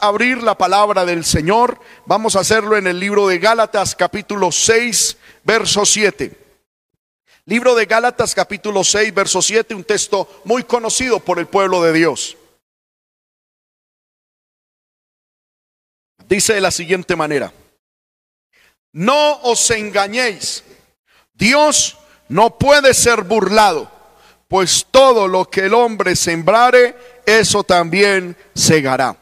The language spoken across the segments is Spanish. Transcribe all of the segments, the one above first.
abrir la palabra del Señor. Vamos a hacerlo en el libro de Gálatas capítulo 6, verso 7. Libro de Gálatas capítulo 6, verso 7, un texto muy conocido por el pueblo de Dios. Dice de la siguiente manera, no os engañéis, Dios no puede ser burlado, pues todo lo que el hombre sembrare, eso también segará.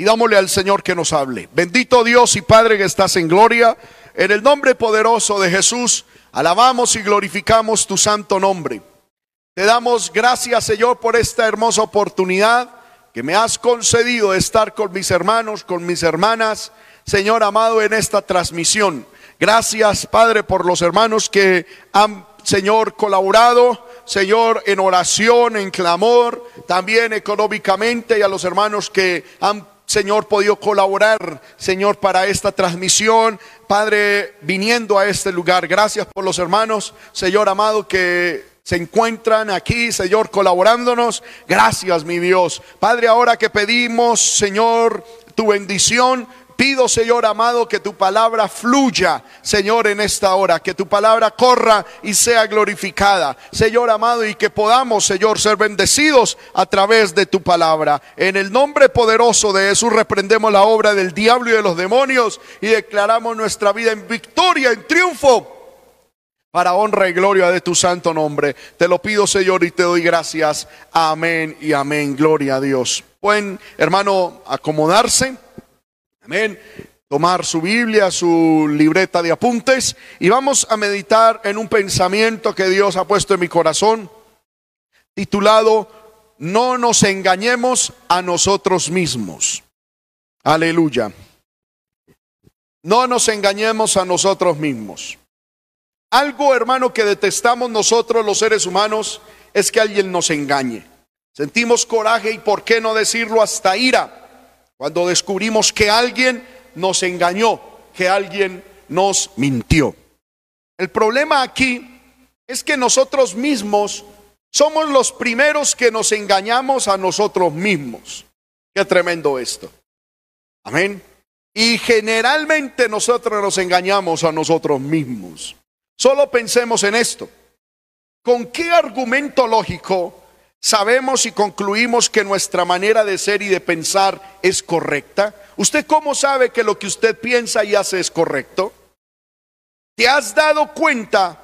Y dámosle al Señor que nos hable. Bendito Dios y Padre que estás en gloria, en el nombre poderoso de Jesús, alabamos y glorificamos tu santo nombre. Te damos gracias, Señor, por esta hermosa oportunidad que me has concedido de estar con mis hermanos, con mis hermanas, Señor amado, en esta transmisión. Gracias, Padre, por los hermanos que han, Señor, colaborado, Señor, en oración, en clamor, también económicamente, y a los hermanos que han Señor, podido colaborar, Señor, para esta transmisión. Padre, viniendo a este lugar, gracias por los hermanos, Señor amado, que se encuentran aquí, Señor, colaborándonos. Gracias, mi Dios. Padre, ahora que pedimos, Señor, tu bendición, Pido, Señor amado, que tu palabra fluya, Señor, en esta hora, que tu palabra corra y sea glorificada, Señor amado, y que podamos, Señor, ser bendecidos a través de tu palabra. En el nombre poderoso de Jesús reprendemos la obra del diablo y de los demonios y declaramos nuestra vida en victoria, en triunfo para honra y gloria de tu santo nombre. Te lo pido, Señor, y te doy gracias. Amén y amén. Gloria a Dios. Pueden, hermano, acomodarse. Amén. Tomar su Biblia, su libreta de apuntes y vamos a meditar en un pensamiento que Dios ha puesto en mi corazón, titulado No nos engañemos a nosotros mismos. Aleluya. No nos engañemos a nosotros mismos. Algo, hermano, que detestamos nosotros los seres humanos es que alguien nos engañe. Sentimos coraje y, ¿por qué no decirlo, hasta ira? Cuando descubrimos que alguien nos engañó, que alguien nos mintió. El problema aquí es que nosotros mismos somos los primeros que nos engañamos a nosotros mismos. Qué tremendo esto. Amén. Y generalmente nosotros nos engañamos a nosotros mismos. Solo pensemos en esto. ¿Con qué argumento lógico sabemos y concluimos que nuestra manera de ser y de pensar es correcta? ¿Usted cómo sabe que lo que usted piensa y hace es correcto? ¿Te has dado cuenta,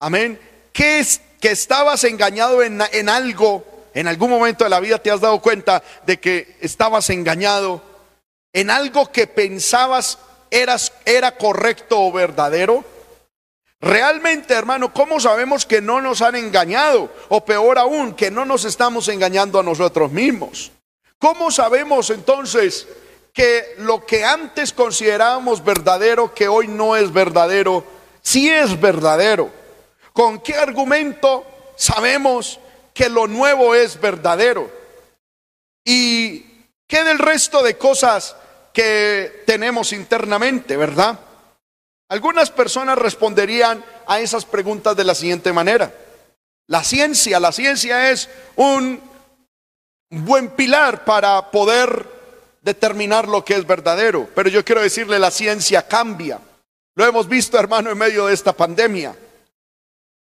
amén, que, es, que estabas engañado en, algo, en algún momento de la vida te has dado cuenta de que estabas engañado en algo que pensabas eras, era correcto o verdadero? Realmente, hermano, ¿cómo sabemos que no nos han engañado? O peor aún, que no nos estamos engañando a nosotros mismos. ¿Cómo sabemos entonces que lo que antes considerábamos verdadero, que hoy no es verdadero, sí es verdadero? ¿Con qué argumento sabemos que lo nuevo es verdadero? ¿Y qué del resto de cosas que tenemos internamente, verdad? Algunas personas responderían a esas preguntas de la siguiente manera. La ciencia, la ciencia es un buen pilar para poder determinar lo que es verdadero. Pero yo quiero decirle, la ciencia cambia. Lo hemos visto, hermano, en medio de esta pandemia.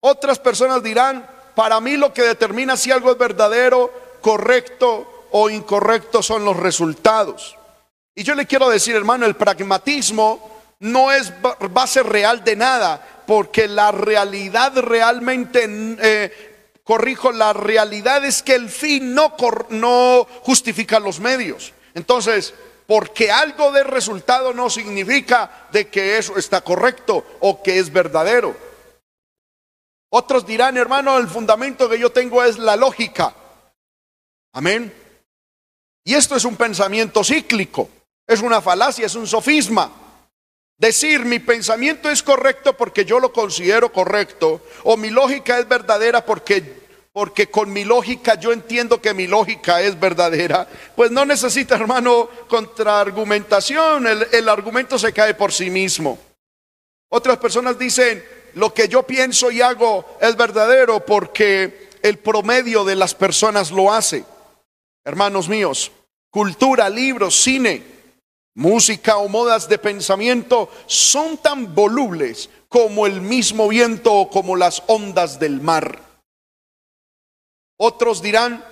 Otras personas dirán, para mí lo que determina si algo es verdadero, correcto o incorrecto son los resultados. Y yo le quiero decir, hermano, el pragmatismo no es base real de nada, porque la realidad realmente, eh, corrijo, la realidad es que el fin no, no justifica los medios. Entonces, porque algo de resultado no significa de que eso está correcto o que es verdadero. Otros dirán, hermano, el fundamento que yo tengo es la lógica. Amén. Y esto es un pensamiento cíclico, es una falacia, es un sofisma. Decir mi pensamiento es correcto porque yo lo considero correcto o mi lógica es verdadera porque porque con mi lógica yo entiendo que mi lógica es verdadera, pues no necesita, hermano, contraargumentación, el, el argumento se cae por sí mismo. Otras personas dicen, lo que yo pienso y hago es verdadero porque el promedio de las personas lo hace. hermanos míos, cultura, libros, cine, música o modas de pensamiento son tan volubles como el mismo viento o como las ondas del mar. Otros dirán,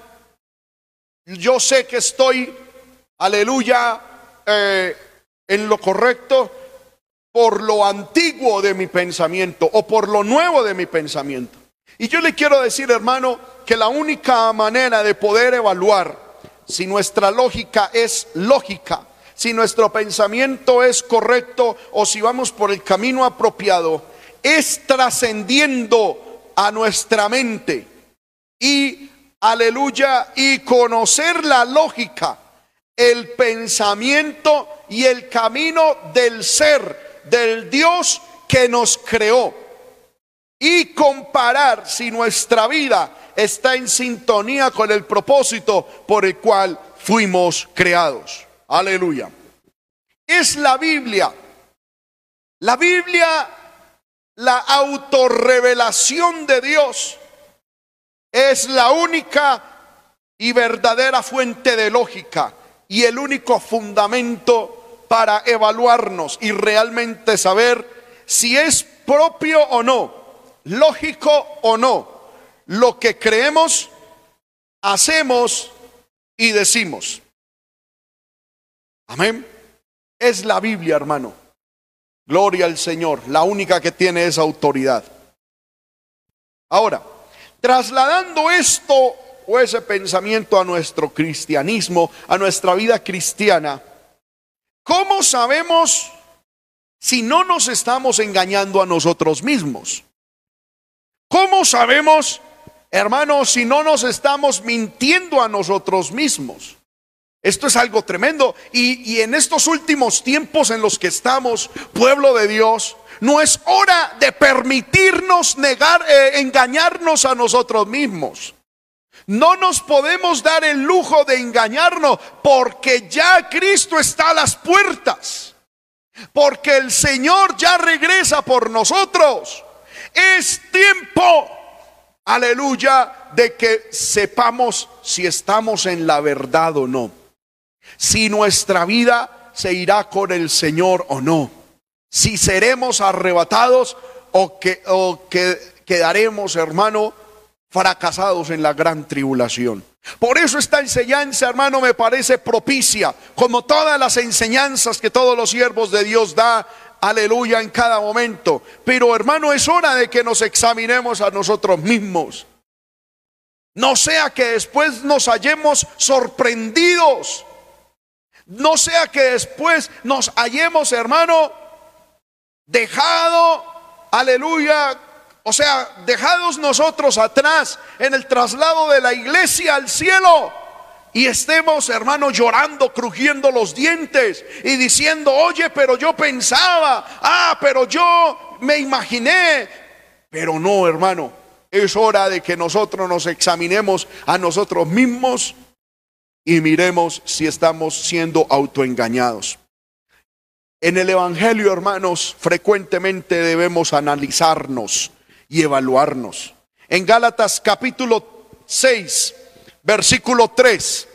yo sé que estoy, aleluya, eh, en lo correcto por lo antiguo de mi pensamiento o por lo nuevo de mi pensamiento. Y yo le quiero decir, hermano, que la única manera de poder evaluar si nuestra lógica es lógica, si nuestro pensamiento es correcto o si vamos por el camino apropiado, es trascendiendo a nuestra mente y, aleluya, y conocer la lógica, el pensamiento y el camino del ser, del Dios que nos creó. Y comparar si nuestra vida está en sintonía con el propósito por el cual fuimos creados. Aleluya. Es la Biblia. La Biblia, la autorrevelación de Dios, es la única y verdadera fuente de lógica y el único fundamento para evaluarnos y realmente saber si es propio o no, lógico o no, lo que creemos, hacemos y decimos. Amén. Es la Biblia, hermano. Gloria al Señor, la única que tiene esa autoridad. Ahora, trasladando esto o ese pensamiento a nuestro cristianismo, a nuestra vida cristiana, ¿cómo sabemos si no nos estamos engañando a nosotros mismos? ¿Cómo sabemos, hermanos, si no nos estamos mintiendo a nosotros mismos? Esto es algo tremendo. Y, en estos últimos tiempos en los que estamos, pueblo de Dios, no es hora de permitirnos negar, eh, engañarnos a nosotros mismos. No nos podemos dar el lujo de engañarnos porque ya Cristo está a las puertas. Porque el Señor ya regresa por nosotros. Es tiempo, aleluya, de que sepamos si estamos en la verdad o no si nuestra vida se irá con el Señor o no, si seremos arrebatados o que, o que quedaremos, hermano, fracasados en la gran tribulación. Por eso esta enseñanza, hermano, me parece propicia, como todas las enseñanzas que todos los siervos de Dios da, aleluya, en cada momento. Pero, hermano, es hora de que nos examinemos a nosotros mismos. No sea que después nos hallemos sorprendidos no sea que después nos hallemos, hermano, dejado, aleluya, o sea, dejados nosotros atrás en el traslado de la iglesia al cielo. Y estemos, hermano, llorando, crujiendo los dientes y diciendo, oye, pero yo pensaba, ah, pero yo me imaginé. Pero no, hermano, es hora de que nosotros nos examinemos a nosotros mismos y miremos si estamos siendo autoengañados. En el Evangelio, hermanos, frecuentemente debemos analizarnos y evaluarnos. En Gálatas capítulo 6, versículo 3,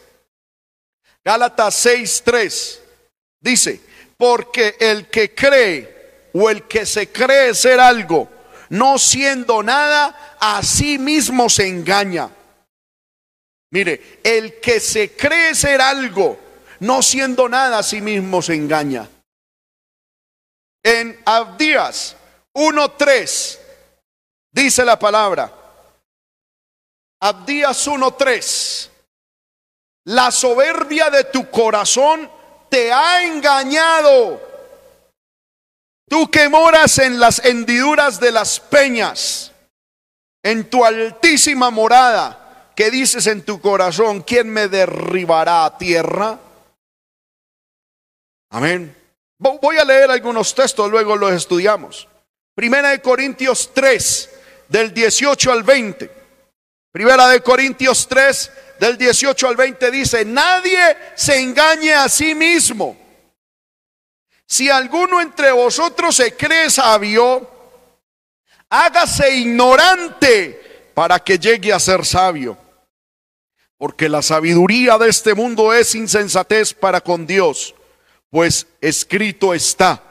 Gálatas 6, 3, dice, porque el que cree o el que se cree ser algo, no siendo nada, a sí mismo se engaña. Mire, el que se cree ser algo, no siendo nada a sí mismo se engaña. En Abdías 1.3 dice la palabra. Abdías 1.3. La soberbia de tu corazón te ha engañado. Tú que moras en las hendiduras de las peñas, en tu altísima morada ¿Qué dices en tu corazón? ¿Quién me derribará a tierra? Amén. Voy a leer algunos textos, luego los estudiamos. Primera de Corintios 3, del 18 al 20. Primera de Corintios 3, del 18 al 20 dice, nadie se engañe a sí mismo. Si alguno entre vosotros se cree sabio, hágase ignorante para que llegue a ser sabio porque la sabiduría de este mundo es insensatez para con Dios, pues escrito está,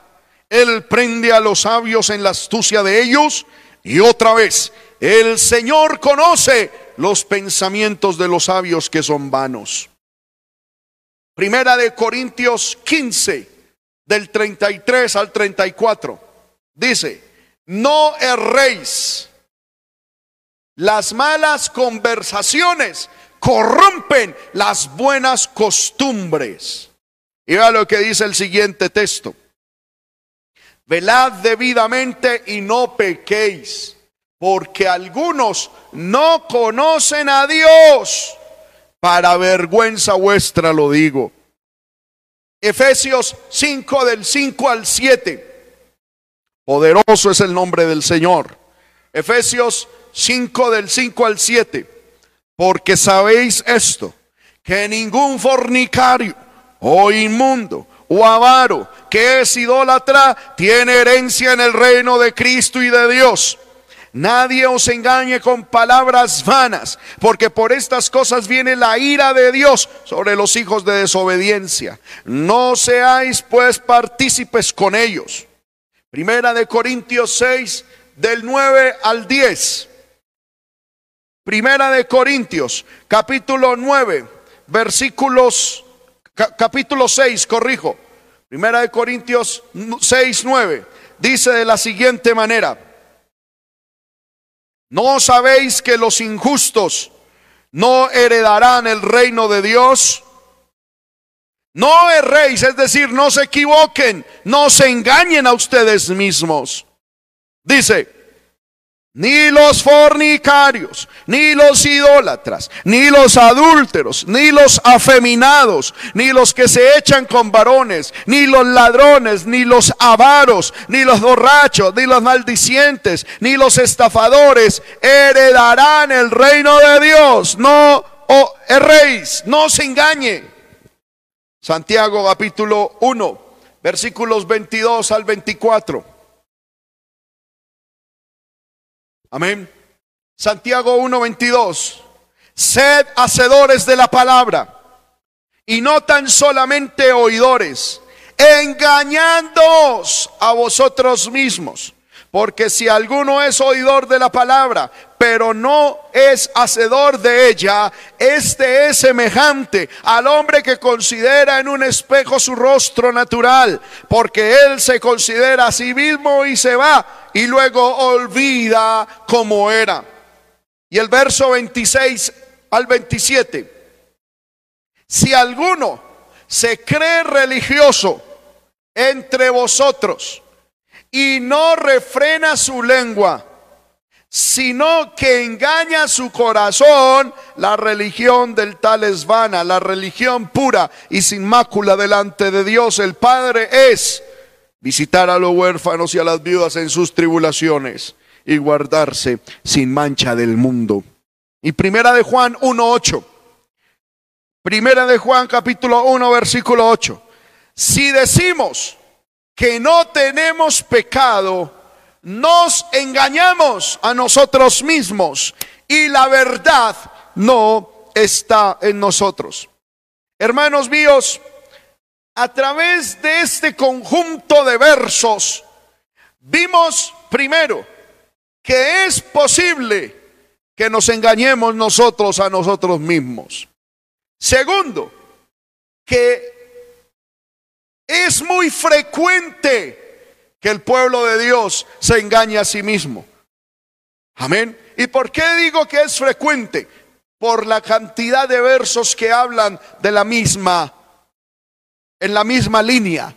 Él prende a los sabios en la astucia de ellos, y otra vez, el Señor conoce los pensamientos de los sabios que son vanos. Primera de Corintios 15, del 33 al 34, dice, no erréis. Las malas conversaciones corrompen las buenas costumbres. Y vea lo que dice el siguiente texto. Velad debidamente y no pequéis, porque algunos no conocen a Dios. Para vergüenza vuestra lo digo. Efesios 5 del 5 al 7. Poderoso es el nombre del Señor. Efesios 5 del 5 al 7. Porque sabéis esto, que ningún fornicario o inmundo o avaro que es idólatra tiene herencia en el reino de Cristo y de Dios. Nadie os engañe con palabras vanas, porque por estas cosas viene la ira de Dios sobre los hijos de desobediencia. No seáis pues partícipes con ellos. Primera de Corintios 6, del 9 al 10. Primera de Corintios, capítulo 9, versículos, capítulo 6, corrijo. Primera de Corintios 6, 9. Dice de la siguiente manera. ¿No sabéis que los injustos no heredarán el reino de Dios? No erréis, es decir, no se equivoquen, no se engañen a ustedes mismos. Dice, ni los fornicarios, ni los idólatras, ni los adúlteros, ni los afeminados, ni los que se echan con varones, ni los ladrones, ni los avaros, ni los borrachos, ni los maldicientes, ni los estafadores heredarán el reino de Dios. No oh, erréis, no se engañe. Santiago capítulo 1, versículos 22 al 24. Amén. Santiago 1:22. Sed hacedores de la palabra y no tan solamente oidores, engañándoos a vosotros mismos. Porque si alguno es oidor de la palabra, pero no es hacedor de ella, este es semejante al hombre que considera en un espejo su rostro natural, porque él se considera a sí mismo y se va y luego olvida cómo era. Y el verso 26 al 27. Si alguno se cree religioso entre vosotros y no refrena su lengua, sino que engaña su corazón, la religión del tal es vana, la religión pura y sin mácula delante de Dios el Padre es visitar a los huérfanos y a las viudas en sus tribulaciones y guardarse sin mancha del mundo. Y primera de Juan 1.8. Primera de Juan capítulo 1 versículo 8. Si decimos que no tenemos pecado, nos engañamos a nosotros mismos y la verdad no está en nosotros. Hermanos míos, a través de este conjunto de versos, vimos primero que es posible que nos engañemos nosotros a nosotros mismos. Segundo, que es muy frecuente que el pueblo de Dios se engañe a sí mismo. Amén. ¿Y por qué digo que es frecuente? Por la cantidad de versos que hablan de la misma en la misma línea.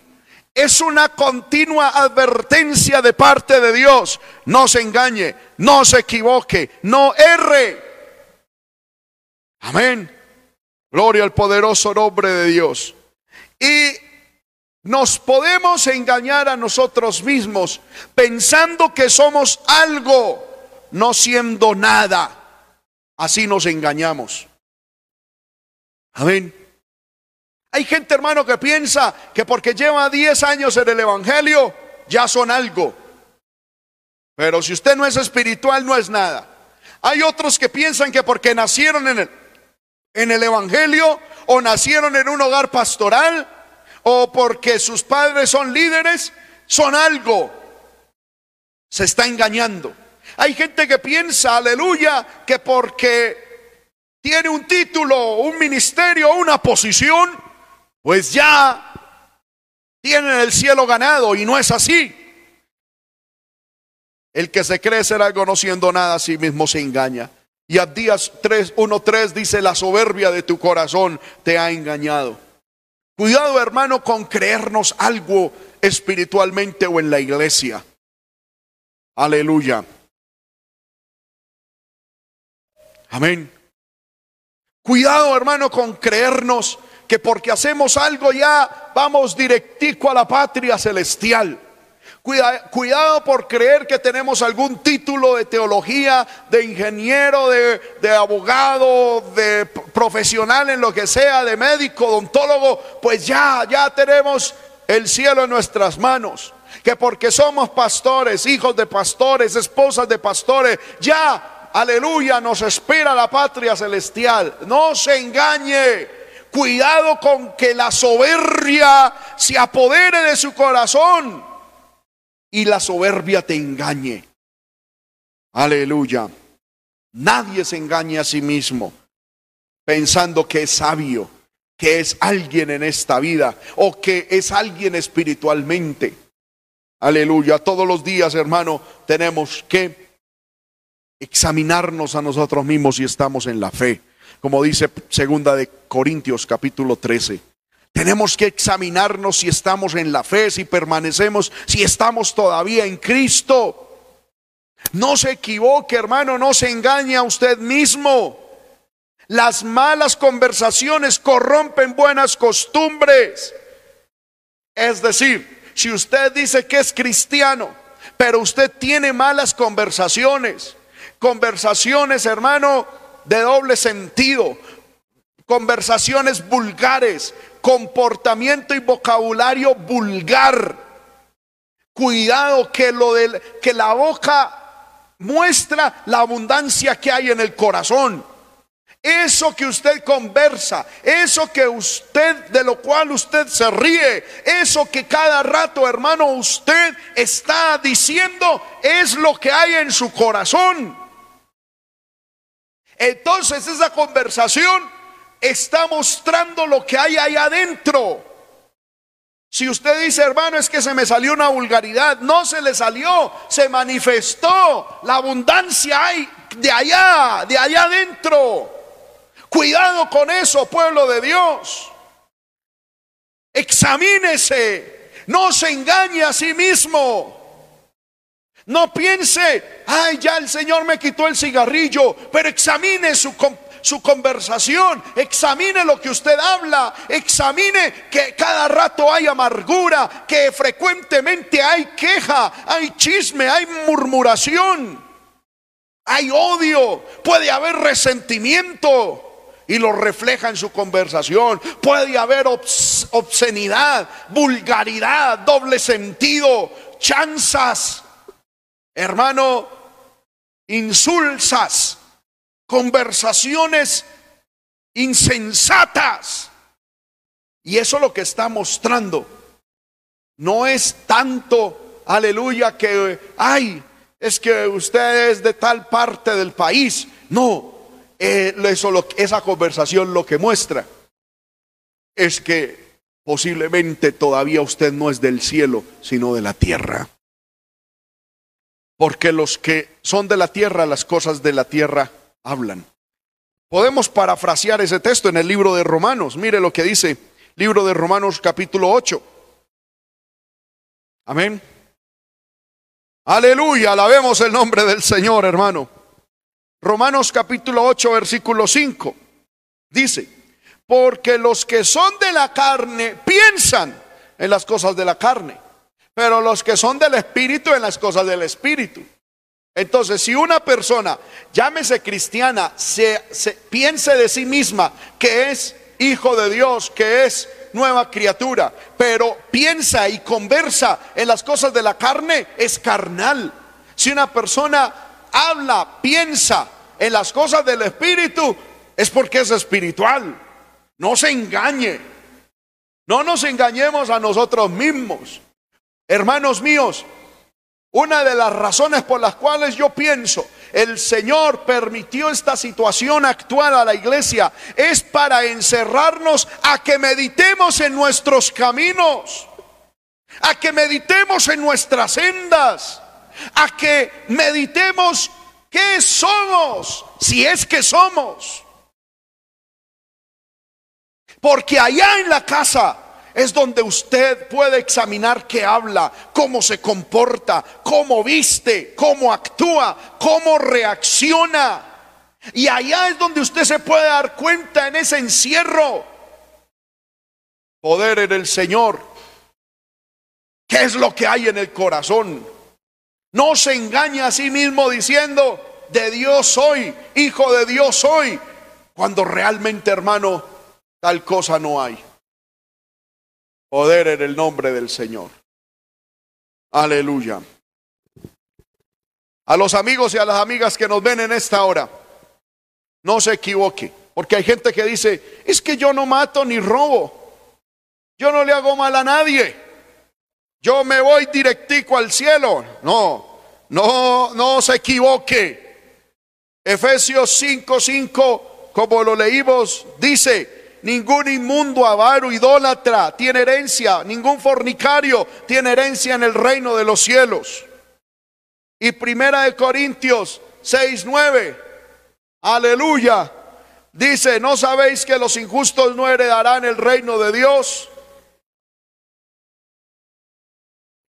Es una continua advertencia de parte de Dios. No se engañe, no se equivoque, no erre. Amén. Gloria al poderoso nombre de Dios. Y nos podemos engañar a nosotros mismos pensando que somos algo, no siendo nada. Así nos engañamos. Amén. Hay gente, hermano, que piensa que porque lleva 10 años en el Evangelio, ya son algo. Pero si usted no es espiritual, no es nada. Hay otros que piensan que porque nacieron en el, en el Evangelio o nacieron en un hogar pastoral o porque sus padres son líderes, son algo. Se está engañando. Hay gente que piensa, aleluya, que porque tiene un título, un ministerio, una posición, pues ya tienen el cielo ganado y no es así. El que se cree ser algo no siendo nada a sí mismo se engaña. Y a días 3, 1, 3 dice, la soberbia de tu corazón te ha engañado. Cuidado hermano con creernos algo espiritualmente o en la iglesia. Aleluya. Amén. Cuidado hermano con creernos que porque hacemos algo ya vamos directico a la patria celestial. Cuidado por creer que tenemos algún título de teología, de ingeniero, de, de, abogado, de profesional en lo que sea, de médico, odontólogo, pues ya, ya tenemos el cielo en nuestras manos. Que porque somos pastores, hijos de pastores, esposas de pastores, ya, aleluya, nos espera la patria celestial. No se engañe. Cuidado con que la soberbia se apodere de su corazón y la soberbia te engañe. Aleluya. Nadie se engaña a sí mismo pensando que es sabio, que es alguien en esta vida o que es alguien espiritualmente. Aleluya. Todos los días, hermano, tenemos que examinarnos a nosotros mismos si estamos en la fe. Como dice segunda de Corintios capítulo 13. Tenemos que examinarnos si estamos en la fe, si permanecemos, si estamos todavía en Cristo. No se equivoque, hermano, no se engañe a usted mismo. Las malas conversaciones corrompen buenas costumbres. Es decir, si usted dice que es cristiano, pero usted tiene malas conversaciones, conversaciones, hermano, de doble sentido, conversaciones vulgares, comportamiento y vocabulario vulgar. Cuidado que lo de que la boca muestra la abundancia que hay en el corazón. Eso que usted conversa, eso que usted, de lo cual usted se ríe, eso que cada rato, hermano, usted está diciendo, es lo que hay en su corazón. Entonces esa conversación está mostrando lo que hay ahí adentro. Si usted dice, hermano, es que se me salió una vulgaridad, no se le salió, se manifestó. La abundancia hay de allá, de allá adentro. Cuidado con eso, pueblo de Dios. Examínese, no se engañe a sí mismo. No piense, ay, ya el Señor me quitó el cigarrillo, pero examine su, su conversación, examine lo que usted habla, examine que cada rato hay amargura, que frecuentemente hay queja, hay chisme, hay murmuración, hay odio, puede haber resentimiento y lo refleja en su conversación. Puede haber obscenidad, vulgaridad, doble sentido, chanzas, hermano, insulsas conversaciones insensatas. Y eso es lo que está mostrando. No es tanto, aleluya, que, ay, es que usted es de tal parte del país. No, eh, eso, lo, esa conversación lo que muestra es que posiblemente todavía usted no es del cielo, sino de la tierra. Porque los que son de la tierra, las cosas de la tierra hablan. Podemos parafrasear ese texto en el libro de Romanos. Mire lo que dice, libro de Romanos capítulo 8. Amén. Aleluya, alabemos el nombre del Señor, hermano. Romanos capítulo 8, versículo 5. Dice, porque los que son de la carne piensan en las cosas de la carne, pero los que son del Espíritu en las cosas del Espíritu. Entonces, si una persona, llámese cristiana, se, piense de sí misma que es hijo de Dios, que es nueva criatura, pero piensa y conversa en las cosas de la carne, es carnal. Si una persona habla, piensa en las cosas del Espíritu, es porque es espiritual. No se engañe. No nos engañemos a nosotros mismos. Hermanos míos, una de las razones por las cuales yo pienso el Señor permitió esta situación actual a la iglesia es para encerrarnos a que meditemos en nuestros caminos, a que meditemos en nuestras sendas, a que meditemos qué somos, si es que somos. Porque allá en la casa es donde usted puede examinar qué habla, cómo se comporta, cómo viste, cómo actúa, cómo reacciona. Y allá es donde usted se puede dar cuenta en ese encierro. Poder en el Señor. ¿Qué es lo que hay en el corazón? No se engaña a sí mismo diciendo, de Dios soy, hijo de Dios soy, cuando realmente, hermano, tal cosa no hay. Poder en el nombre del Señor. Aleluya. A los amigos y a las amigas que nos ven en esta hora, no se equivoque, porque hay gente que dice, es que yo no mato ni robo, yo no le hago mal a nadie, yo me voy directico al cielo. No, no, no se equivoque. Efesios 5:5, como lo leímos, dice, ningún inmundo, avaro, idólatra tiene herencia, ningún fornicario tiene herencia en el reino de los cielos. Y primera de Corintios 6, 9, aleluya, dice, ¿no sabéis que los injustos no heredarán el reino de Dios?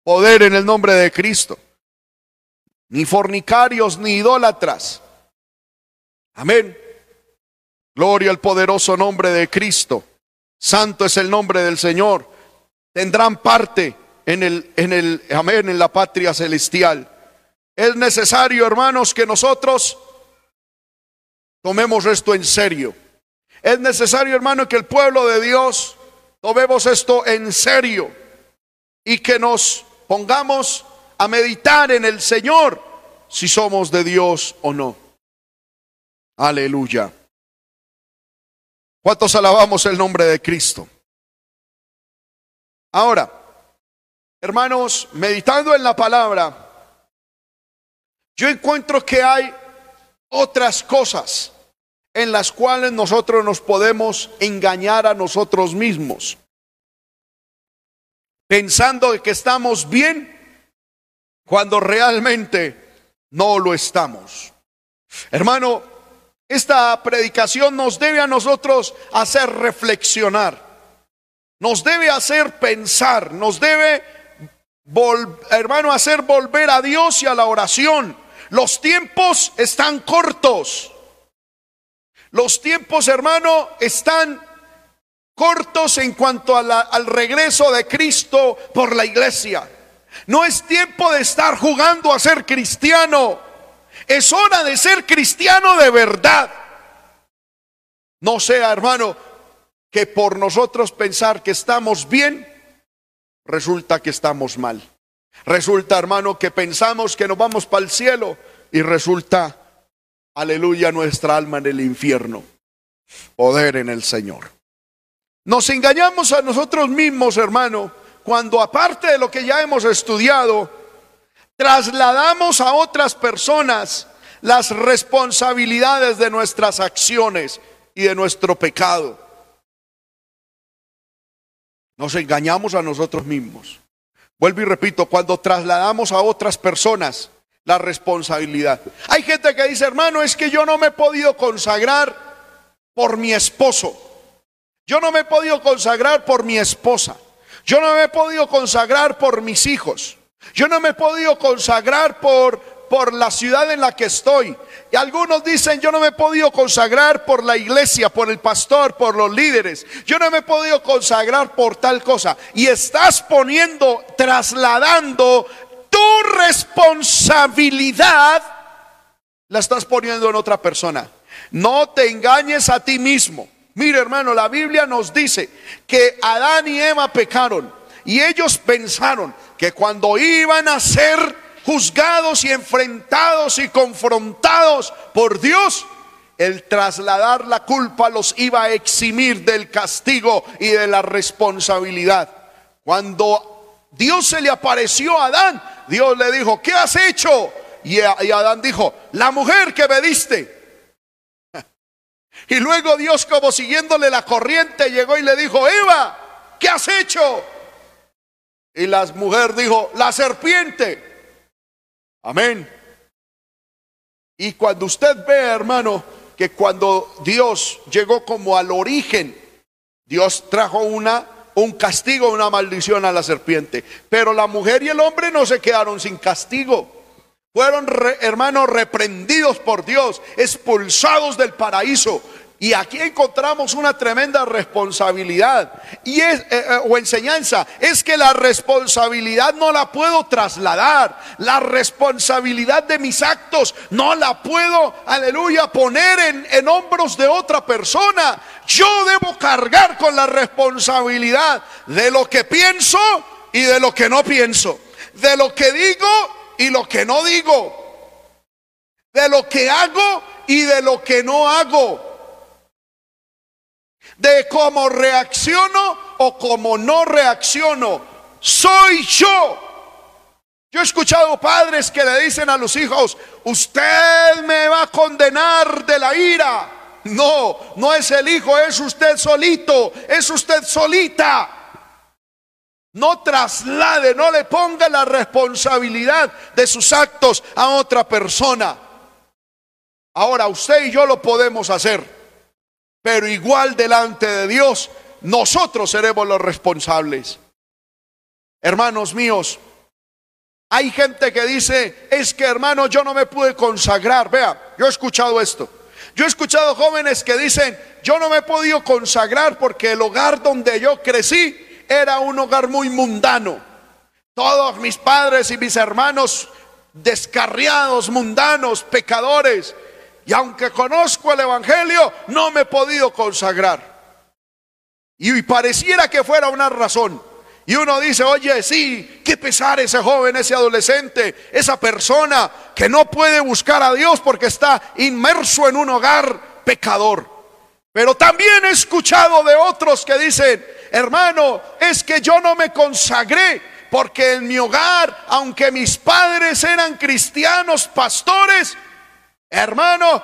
Poder en el nombre de Cristo. Ni fornicarios ni idólatras. Amén. Gloria al poderoso nombre de Cristo. Santo es el nombre del Señor. Tendrán parte en el, en el, amén, en la patria celestial. Es necesario, hermanos, que nosotros tomemos esto en serio. Es necesario, hermano, que el pueblo de Dios tomemos esto en serio y que nos pongamos a meditar en el Señor si somos de Dios o no. Aleluya. ¿Cuántos alabamos el nombre de Cristo? Ahora, hermanos, meditando en la palabra, yo encuentro que hay otras cosas en las cuales nosotros nos podemos engañar a nosotros mismos, pensando que estamos bien cuando realmente no lo estamos. Hermano, esta predicación nos debe a nosotros hacer reflexionar, nos debe hacer pensar, nos debe, hermano, hacer volver a Dios y a la oración. Los tiempos están cortos. Los tiempos, hermano, están cortos en cuanto al regreso de Cristo por la iglesia. No es tiempo de estar jugando a ser cristiano. Es hora de ser cristiano de verdad. No sea, hermano, que por nosotros pensar que estamos bien, resulta que estamos mal. Resulta, hermano, que pensamos que nos vamos para el cielo y resulta, aleluya, nuestra alma en el infierno. Poder en el Señor. Nos engañamos a nosotros mismos, hermano, cuando aparte de lo que ya hemos estudiado, trasladamos a otras personas las responsabilidades de nuestras acciones y de nuestro pecado. Nos engañamos a nosotros mismos. Vuelvo y repito, cuando trasladamos a otras personas la responsabilidad. Hay gente que dice, hermano, es que yo no me he podido consagrar por mi esposo. Yo no me he podido consagrar por mi esposa. Yo no me he podido consagrar por mis hijos. Yo no me he podido consagrar por, por la ciudad en la que estoy. Y algunos dicen, yo no me he podido consagrar por la iglesia, por el pastor, por los líderes. Yo no me he podido consagrar por tal cosa. Y estás poniendo, trasladando tu responsabilidad, la estás poniendo en otra persona. No te engañes a ti mismo. Mire hermano, la Biblia nos dice que Adán y Eva pecaron y ellos pensaron que cuando iban a ser juzgados y enfrentados y confrontados por Dios, el trasladar la culpa los iba a eximir del castigo y de la responsabilidad. Cuando Dios se le apareció a Adán, Dios le dijo, ¿qué has hecho? Y, Adán dijo, la mujer que me diste. Y luego Dios como siguiéndole la corriente llegó y le dijo, Eva, ¿qué has hecho? Y la mujer dijo, la serpiente. Amén. Y cuando usted ve, hermano, que cuando Dios llegó como al origen, Dios trajo una un castigo, una maldición a la serpiente. Pero la mujer y el hombre no se quedaron sin castigo. Fueron, hermanos, reprendidos por Dios, expulsados del paraíso. Y aquí encontramos una tremenda responsabilidad y es, eh, eh, o enseñanza. Es que la responsabilidad no la puedo trasladar. La responsabilidad de mis actos no la puedo, aleluya, poner en, en hombros de otra persona. Yo debo cargar con la responsabilidad de lo que pienso y de lo que no pienso. De lo que digo y lo que no digo. De lo que hago y de lo que no hago de cómo reacciono o cómo no reacciono. Soy yo. Yo he escuchado padres que le dicen a los hijos, usted me va a condenar de la ira. No, no es el hijo, es usted solito, es usted solita. No traslade, no le ponga la responsabilidad de sus actos a otra persona. Ahora usted y yo lo podemos hacer pero igual delante de Dios, nosotros seremos los responsables. Hermanos míos, hay gente que dice, es que hermano, yo no me pude consagrar. Vea, yo he escuchado esto. Yo he escuchado jóvenes que dicen, yo no me he podido consagrar porque el hogar donde yo crecí era un hogar muy mundano. Todos mis padres y mis hermanos descarriados, mundanos, pecadores. Y aunque conozco el Evangelio, no me he podido consagrar. Y pareciera que fuera una razón. Y uno dice, oye, sí, qué pesar ese joven, ese adolescente, esa persona que no puede buscar a Dios porque está inmerso en un hogar pecador. Pero también he escuchado de otros que dicen, hermano, es que yo no me consagré porque en mi hogar, aunque mis padres eran cristianos, pastores, Hermano,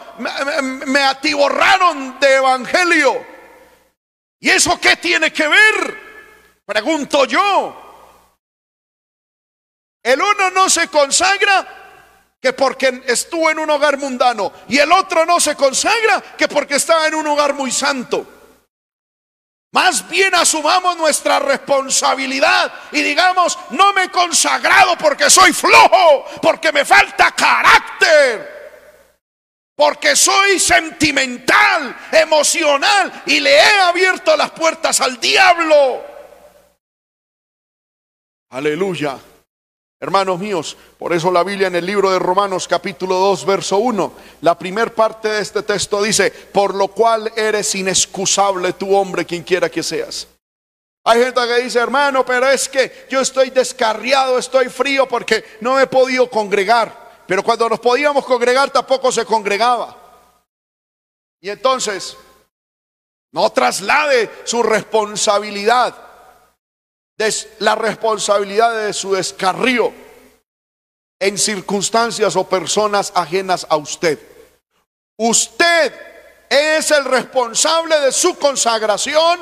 me, atiborraron de evangelio. ¿Y eso qué tiene que ver? Pregunto yo. El uno no se consagra que porque estuvo en un hogar mundano y el otro no se consagra que porque estaba en un hogar muy santo. Más bien asumamos nuestra responsabilidad y digamos, no me he consagrado porque soy flojo, porque me falta carácter porque soy sentimental, emocional y le he abierto las puertas al diablo. Aleluya. Hermanos míos, por eso la Biblia en el libro de Romanos capítulo 2 verso 1, la primer parte de este texto dice, por lo cual eres inexcusable tu hombre, quien quiera que seas. Hay gente que dice, hermano, pero es que yo estoy descarriado, estoy frío porque no he podido congregar. Pero cuando nos podíamos congregar tampoco se congregaba. Y entonces, no traslade su responsabilidad, la responsabilidad de su descarrío en circunstancias o personas ajenas a usted. Usted es el responsable de su consagración,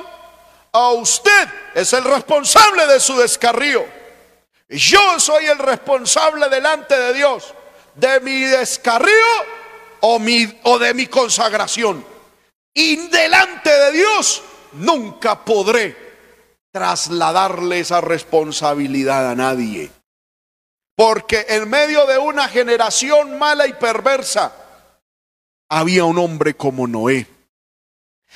a usted es el responsable de su descarrío. Yo soy el responsable delante de Dios de mi descarrío o, o de mi consagración. Y delante de Dios nunca podré trasladarle esa responsabilidad a nadie. Porque en medio de una generación mala y perversa había un hombre como Noé.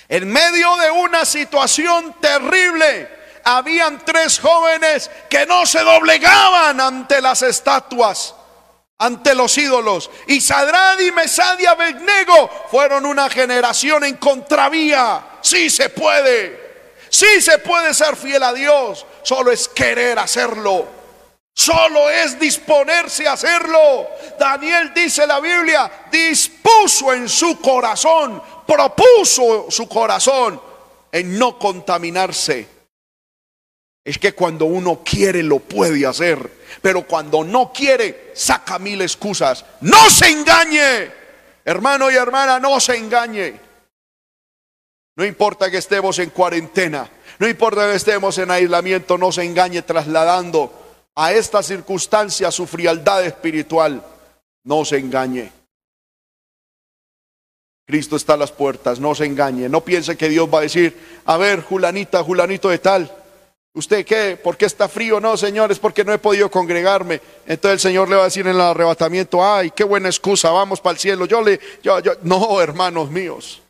En medio de una situación terrible habían tres jóvenes que no se doblegaban ante las estatuas ante los ídolos. Y Sadrad y Mesad y Abednego fueron una generación en contravía. Sí se puede. Sí se puede ser fiel a Dios. Solo es querer hacerlo. Solo es disponerse a hacerlo. Daniel dice la Biblia, dispuso en su corazón, propuso su corazón en no contaminarse. Es que cuando uno quiere lo puede hacer, pero cuando no quiere saca mil excusas. No se engañe, hermano y hermana, no se engañe. No importa que estemos en cuarentena, no importa que estemos en aislamiento, no se engañe trasladando a esta circunstancia su frialdad espiritual. No se engañe. Cristo está a las puertas, no se engañe. No piense que Dios va a decir, a ver, Julanita, Julanito de tal. ¿Usted qué? ¿Por qué está frío? No, Señor, es porque no he podido congregarme. Entonces el Señor le va a decir en el arrebatamiento, ay, qué buena excusa, vamos para el cielo. Yo le, yo, yo, no, hermanos míos.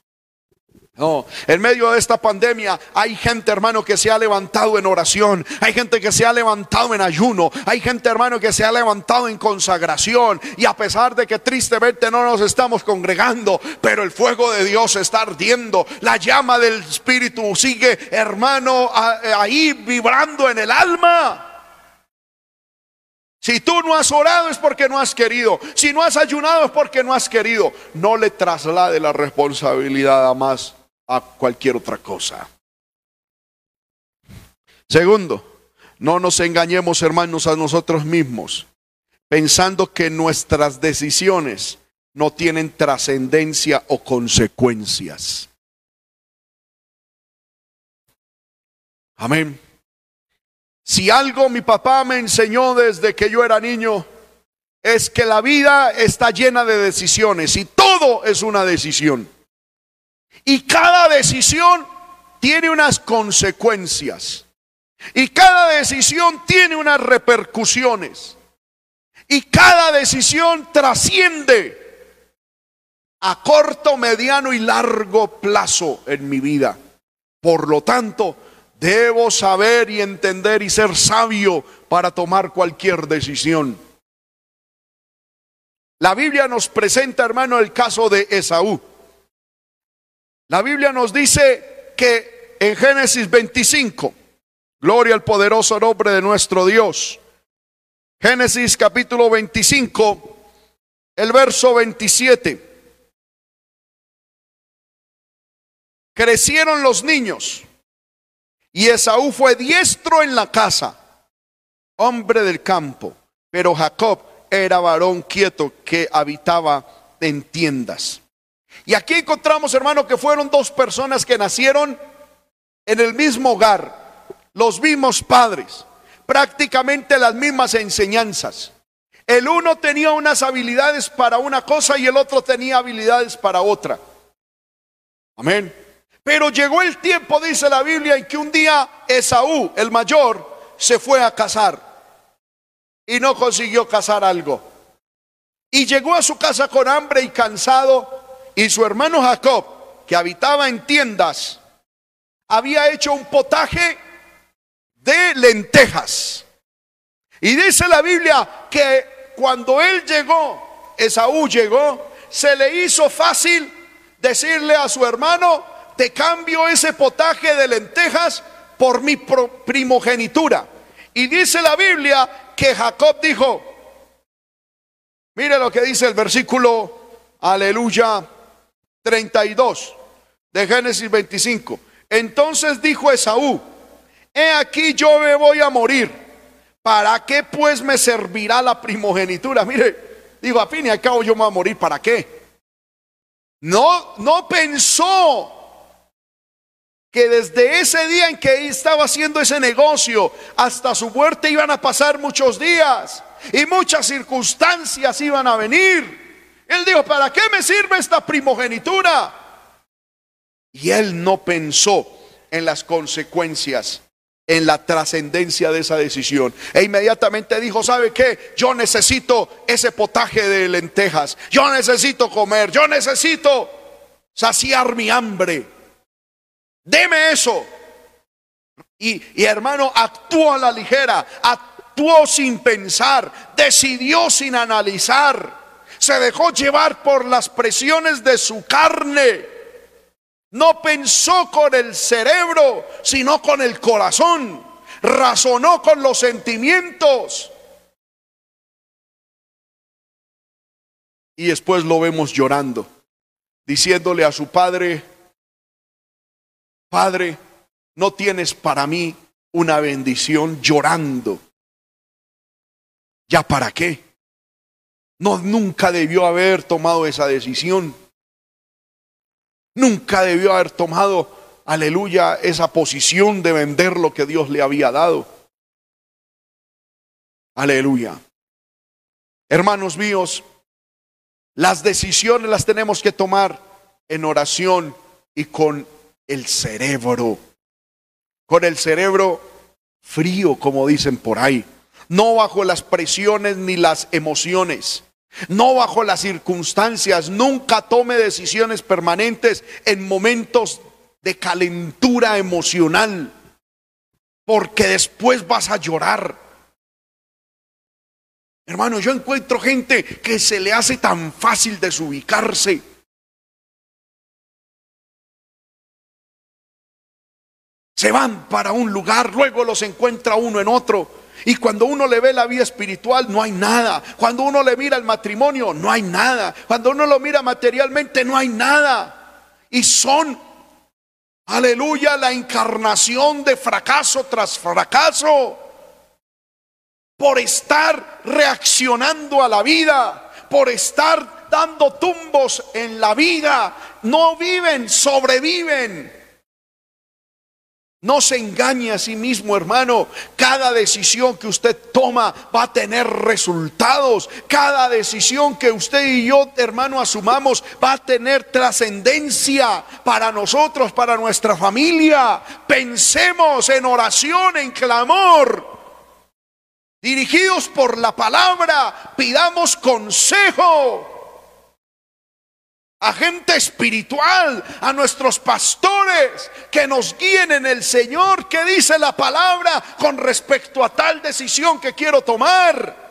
No, en medio de esta pandemia hay gente, hermano, que se ha levantado en oración, hay gente que se ha levantado en ayuno, hay gente, hermano, que se ha levantado en consagración y a pesar de que tristemente no nos estamos congregando, pero el fuego de Dios está ardiendo, la llama del Espíritu sigue, hermano, ahí vibrando en el alma. Si tú no has orado es porque no has querido. Si no has ayunado es porque no has querido. No le traslade la responsabilidad a más a cualquier otra cosa. Segundo, no nos engañemos hermanos a nosotros mismos, pensando que nuestras decisiones no tienen trascendencia o consecuencias. Amén. Si algo mi papá me enseñó desde que yo era niño, es que la vida está llena de decisiones y todo es una decisión. Y cada decisión tiene unas consecuencias. Y cada decisión tiene unas repercusiones. Y cada decisión trasciende a corto, mediano y largo plazo en mi vida. Por lo tanto, debo saber y entender y ser sabio para tomar cualquier decisión. La Biblia nos presenta, hermano, el caso de Esaú. La Biblia nos dice que en Génesis 25, gloria al poderoso nombre de nuestro Dios. Génesis capítulo 25, el verso 27. Crecieron los niños y Esaú fue diestro en la casa, hombre del campo, pero Jacob era varón quieto que habitaba en tiendas. Y aquí encontramos, hermano, que fueron dos personas que nacieron en el mismo hogar, los mismos padres, prácticamente las mismas enseñanzas. El uno tenía unas habilidades para una cosa y el otro tenía habilidades para otra. Amén. Pero llegó el tiempo, dice la Biblia, en que un día Esaú, el mayor, se fue a casar y no consiguió casar algo. Y llegó a su casa con hambre y cansado y su hermano Jacob, que habitaba en tiendas, había hecho un potaje de lentejas. Y dice la Biblia que cuando él llegó, Esaú llegó, se le hizo fácil decirle a su hermano, te cambio ese potaje de lentejas por mi primogenitura. Y dice la Biblia que Jacob dijo, mire lo que dice el versículo, aleluya, 32 de Génesis 25. Entonces dijo Esaú, he aquí yo me voy a morir. ¿Para qué pues me servirá la primogenitura? Mire, digo, a fin y al cabo yo me voy a morir, ¿para qué? No, no pensó que desde ese día en que estaba haciendo ese negocio hasta su muerte iban a pasar muchos días y muchas circunstancias iban a venir. Él dijo, ¿para qué me sirve esta primogenitura? Y él no pensó en las consecuencias, en la trascendencia de esa decisión. E inmediatamente dijo, ¿sabe qué? Yo necesito ese potaje de lentejas. Yo necesito comer. Yo necesito saciar mi hambre. Deme eso. Y, y hermano, actuó a la ligera, actuó sin pensar, decidió sin analizar se dejó llevar por las presiones de su carne. No pensó con el cerebro, sino con el corazón. Razonó con los sentimientos. Y después lo vemos llorando, diciéndole a su padre, Padre, no tienes para mí una bendición llorando. ¿Ya para qué? No, nunca debió haber tomado esa decisión. Nunca debió haber tomado, aleluya, esa posición de vender lo que Dios le había dado. Aleluya. Hermanos míos, las decisiones las tenemos que tomar en oración y con el cerebro. Con el cerebro frío, como dicen por ahí. No bajo las presiones ni las emociones. No bajo las circunstancias. Nunca tome decisiones permanentes en momentos de calentura emocional. Porque después vas a llorar. Hermano, yo encuentro gente que se le hace tan fácil desubicarse. Se van para un lugar, luego los encuentra uno en otro. Y cuando uno le ve la vida espiritual, no hay nada. Cuando uno le mira el matrimonio, no hay nada. Cuando uno lo mira materialmente, no hay nada. Y son, aleluya, la encarnación de fracaso tras fracaso. Por estar reaccionando a la vida, por estar dando tumbos en la vida. No viven, sobreviven. No se engañe a sí mismo, hermano. Cada decisión que usted toma va a tener resultados. Cada decisión que usted y yo, hermano, asumamos va a tener trascendencia para nosotros, para nuestra familia. Pensemos en oración, en clamor. Dirigidos por la palabra, pidamos consejo a gente espiritual, a nuestros pastores que nos guíen en el Señor, que dice la palabra con respecto a tal decisión que quiero tomar.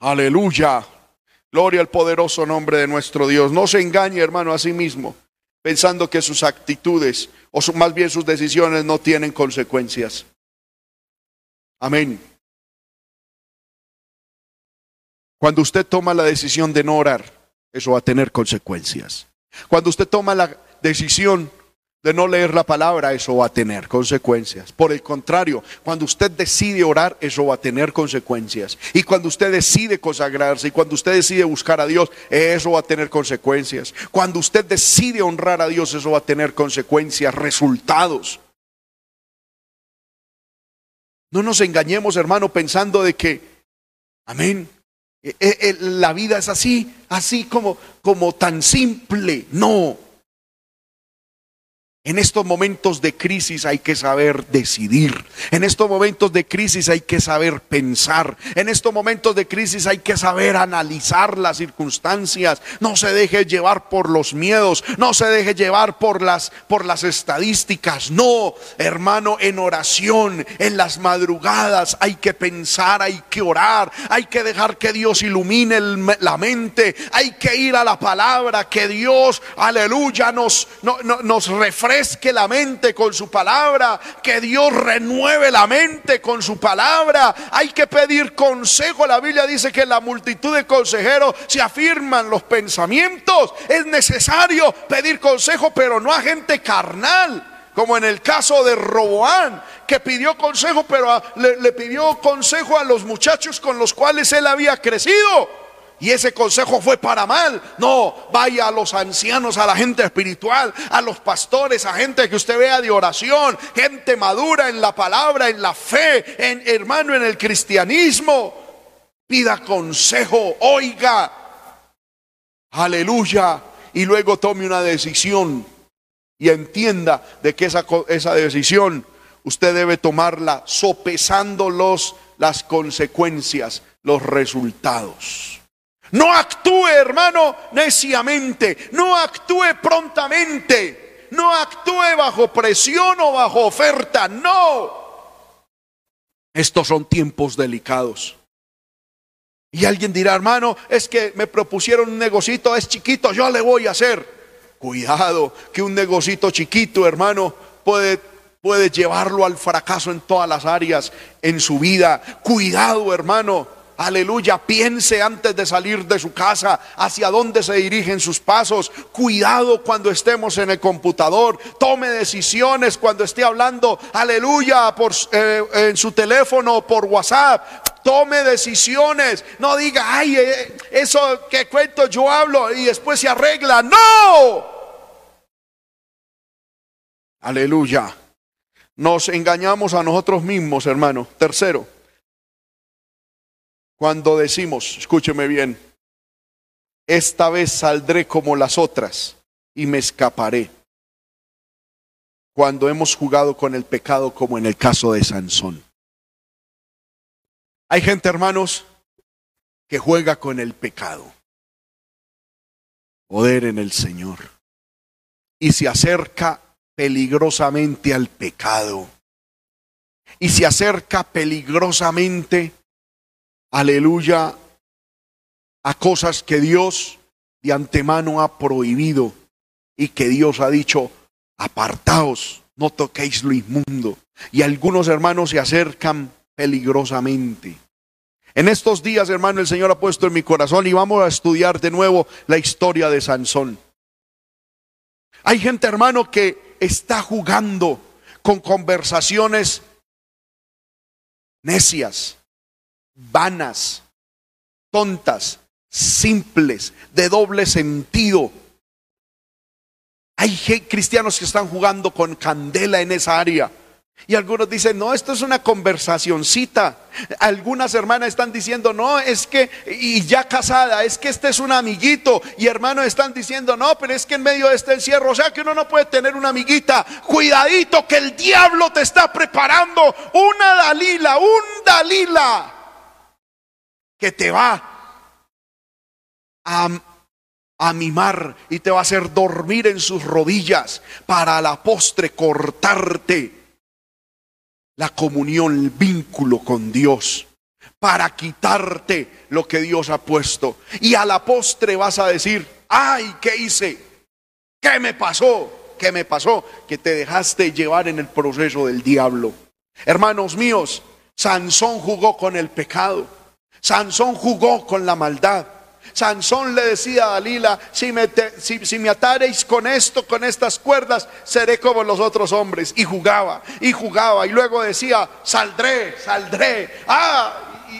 Aleluya. Gloria al poderoso nombre de nuestro Dios. No se engañe, hermano, a sí mismo, pensando que sus actitudes, o más bien sus decisiones, no tienen consecuencias. Amén. Cuando usted toma la decisión de no orar, eso va a tener consecuencias. Cuando usted toma la decisión de no leer la palabra, eso va a tener consecuencias. Por el contrario, cuando usted decide orar, eso va a tener consecuencias. Y cuando usted decide consagrarse y cuando usted decide buscar a Dios, eso va a tener consecuencias. Cuando usted decide honrar a Dios, eso va a tener consecuencias, resultados. No nos engañemos, hermano, pensando de que, amén, la vida es así, así como, como tan simple. No, en estos momentos de crisis hay que saber decidir. En estos momentos de crisis hay que saber pensar. En estos momentos de crisis hay que saber analizar las circunstancias. No se deje llevar por los miedos. No se deje llevar por las, por las estadísticas. No, hermano, en oración, en las madrugadas hay que pensar, hay que orar. Hay que dejar que Dios ilumine la mente. Hay que ir a la palabra. Que Dios, aleluya, nos, nos refresque que la mente con su palabra, que Dios renueve la mente con su palabra. Hay que pedir consejo. La Biblia dice que en la multitud de consejeros se afirman los pensamientos. Es necesario pedir consejo, pero no a gente carnal como en el caso de Roboán, que pidió consejo, pero le, pidió consejo a los muchachos con los cuales él había crecido y ese consejo fue para mal. No, vaya a los ancianos, a la gente espiritual, a los pastores, a gente que usted vea de oración, gente madura en la palabra, en la fe, en hermano, en el cristianismo. Pida consejo, oiga, aleluya, y luego tome una decisión y entienda de que esa, decisión usted debe tomarla sopesando los, las consecuencias, los resultados. No actúe, hermano, neciamente. No actúe prontamente. No actúe bajo presión o bajo oferta. No. Estos son tiempos delicados. Y alguien dirá, hermano, es que me propusieron un negocito, es chiquito, yo le voy a hacer. Cuidado, que un negocito chiquito, hermano, puede, puede llevarlo al fracaso en todas las áreas en su vida. Cuidado, hermano Aleluya, piense antes de salir de su casa hacia dónde se dirigen sus pasos. Cuidado cuando estemos en el computador. Tome decisiones cuando esté hablando, aleluya, por, eh, en su teléfono, por WhatsApp. Tome decisiones. No diga, ay, eh, eso que cuento yo hablo y después se arregla. No. Aleluya. Nos engañamos a nosotros mismos, hermano. Tercero cuando decimos, escúcheme bien, esta vez saldré como las otras y me escaparé. Cuando hemos jugado con el pecado como en el caso de Sansón. Hay gente, hermanos, que juega con el pecado. Poder en el Señor. Y se acerca peligrosamente al pecado. Y se acerca peligrosamente aleluya, a cosas que Dios de antemano ha prohibido y que Dios ha dicho, apartaos, no toquéis lo inmundo. Y algunos hermanos se acercan peligrosamente. En estos días, hermano, el Señor ha puesto en mi corazón y vamos a estudiar de nuevo la historia de Sansón. Hay gente, hermano, que está jugando con conversaciones necias, vanas, tontas, simples, de doble sentido. Hay cristianos que están jugando con candela en esa área. Y algunos dicen, no, esto es una conversacioncita. Algunas hermanas están diciendo, no, es que, y ya casada, es que este es un amiguito. Y hermanos están diciendo, no, pero es que en medio de este encierro, o sea que uno no puede tener una amiguita. Cuidadito que el diablo te está preparando una Dalila, un Dalila que te va a, a mimar y te va a hacer dormir en sus rodillas para a la postre cortarte la comunión, el vínculo con Dios, para quitarte lo que Dios ha puesto. Y a la postre vas a decir, ay, ¿qué hice? ¿Qué me pasó? ¿Qué me pasó? Que te dejaste llevar en el proceso del diablo. Hermanos míos, Sansón jugó con el pecado. Sansón jugó con la maldad. Sansón le decía a Dalila, si me, atareis con esto, con estas cuerdas, seré como los otros hombres. Y jugaba, y jugaba, y luego decía, saldré, saldré. Ah,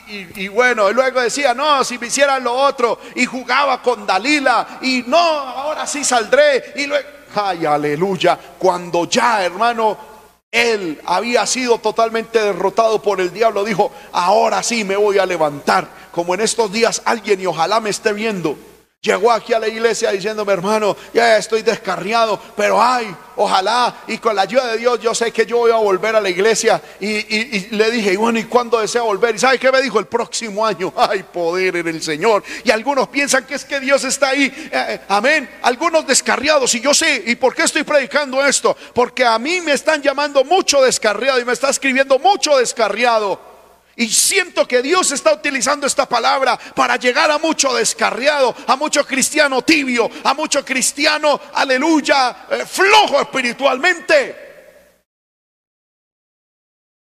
y, bueno, y luego decía, no, si me hicieran lo otro, y jugaba con Dalila, y no, ahora sí saldré. Y luego, ay, aleluya, cuando ya, hermano, él había sido totalmente derrotado por el diablo. Dijo, ahora sí me voy a levantar. Como en estos días alguien, y ojalá me esté viendo, Llegó aquí a la iglesia diciéndome, hermano, ya estoy descarriado, pero ay, ojalá, y con la ayuda de Dios, yo sé que yo voy a volver a la iglesia. Y, le dije, bueno, ¿y cuándo desea volver? ¿Y sabe qué me dijo? El próximo año. Ay, poder en el Señor. Y algunos piensan que es que Dios está ahí. Eh, amén. Algunos descarriados, y yo sé, ¿y por qué estoy predicando esto? Porque a mí me están llamando mucho descarriado y me está escribiendo mucho descarriado. Y siento que Dios está utilizando esta palabra para llegar a mucho descarriado, a mucho cristiano tibio, a mucho cristiano, aleluya, eh, flojo espiritualmente.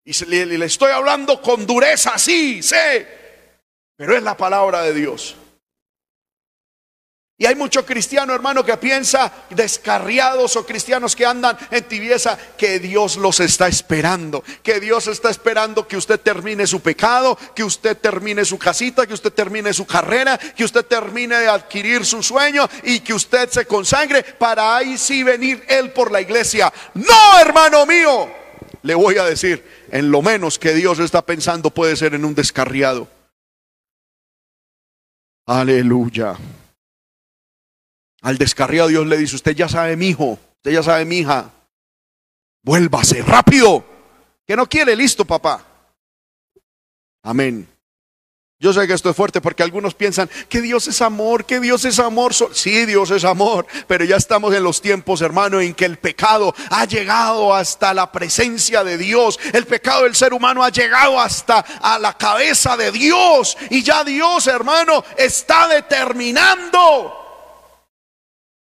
Y le, le estoy hablando con dureza, sí, sé, pero es la palabra de Dios. Y hay muchos cristianos, hermano, que piensa descarriados o cristianos que andan en tibieza que Dios los está esperando, que Dios está esperando que usted termine su pecado, que usted termine su casita, que usted termine su carrera, que usted termine de adquirir su sueño y que usted se consagre para ahí sí venir él por la iglesia. No, hermano mío, le voy a decir, en lo menos que Dios está pensando puede ser en un descarriado. Aleluya. Al descarriado Dios le dice, usted ya sabe mi hijo, usted ya sabe mi hija, vuélvase rápido, que no quiere, listo papá. Amén. Yo sé que esto es fuerte porque algunos piensan que Dios es amor, que Dios es amor. Sí, Dios es amor, pero ya estamos en los tiempos, hermano, en que el pecado ha llegado hasta la presencia de Dios. El pecado del ser humano ha llegado hasta a la cabeza de Dios. Y ya Dios, hermano, está determinando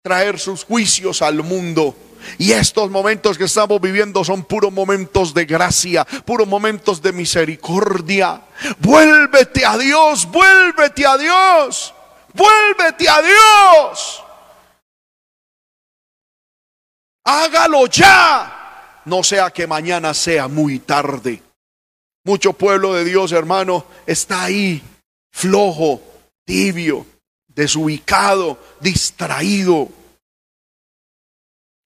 traer sus juicios al mundo. Y estos momentos que estamos viviendo son puros momentos de gracia, puros momentos de misericordia. Vuélvete a Dios, vuélvete a Dios, vuélvete a Dios. Hágalo ya, no sea que mañana sea muy tarde. Mucho pueblo de Dios, hermano, está ahí, flojo, tibio, desubicado, distraído.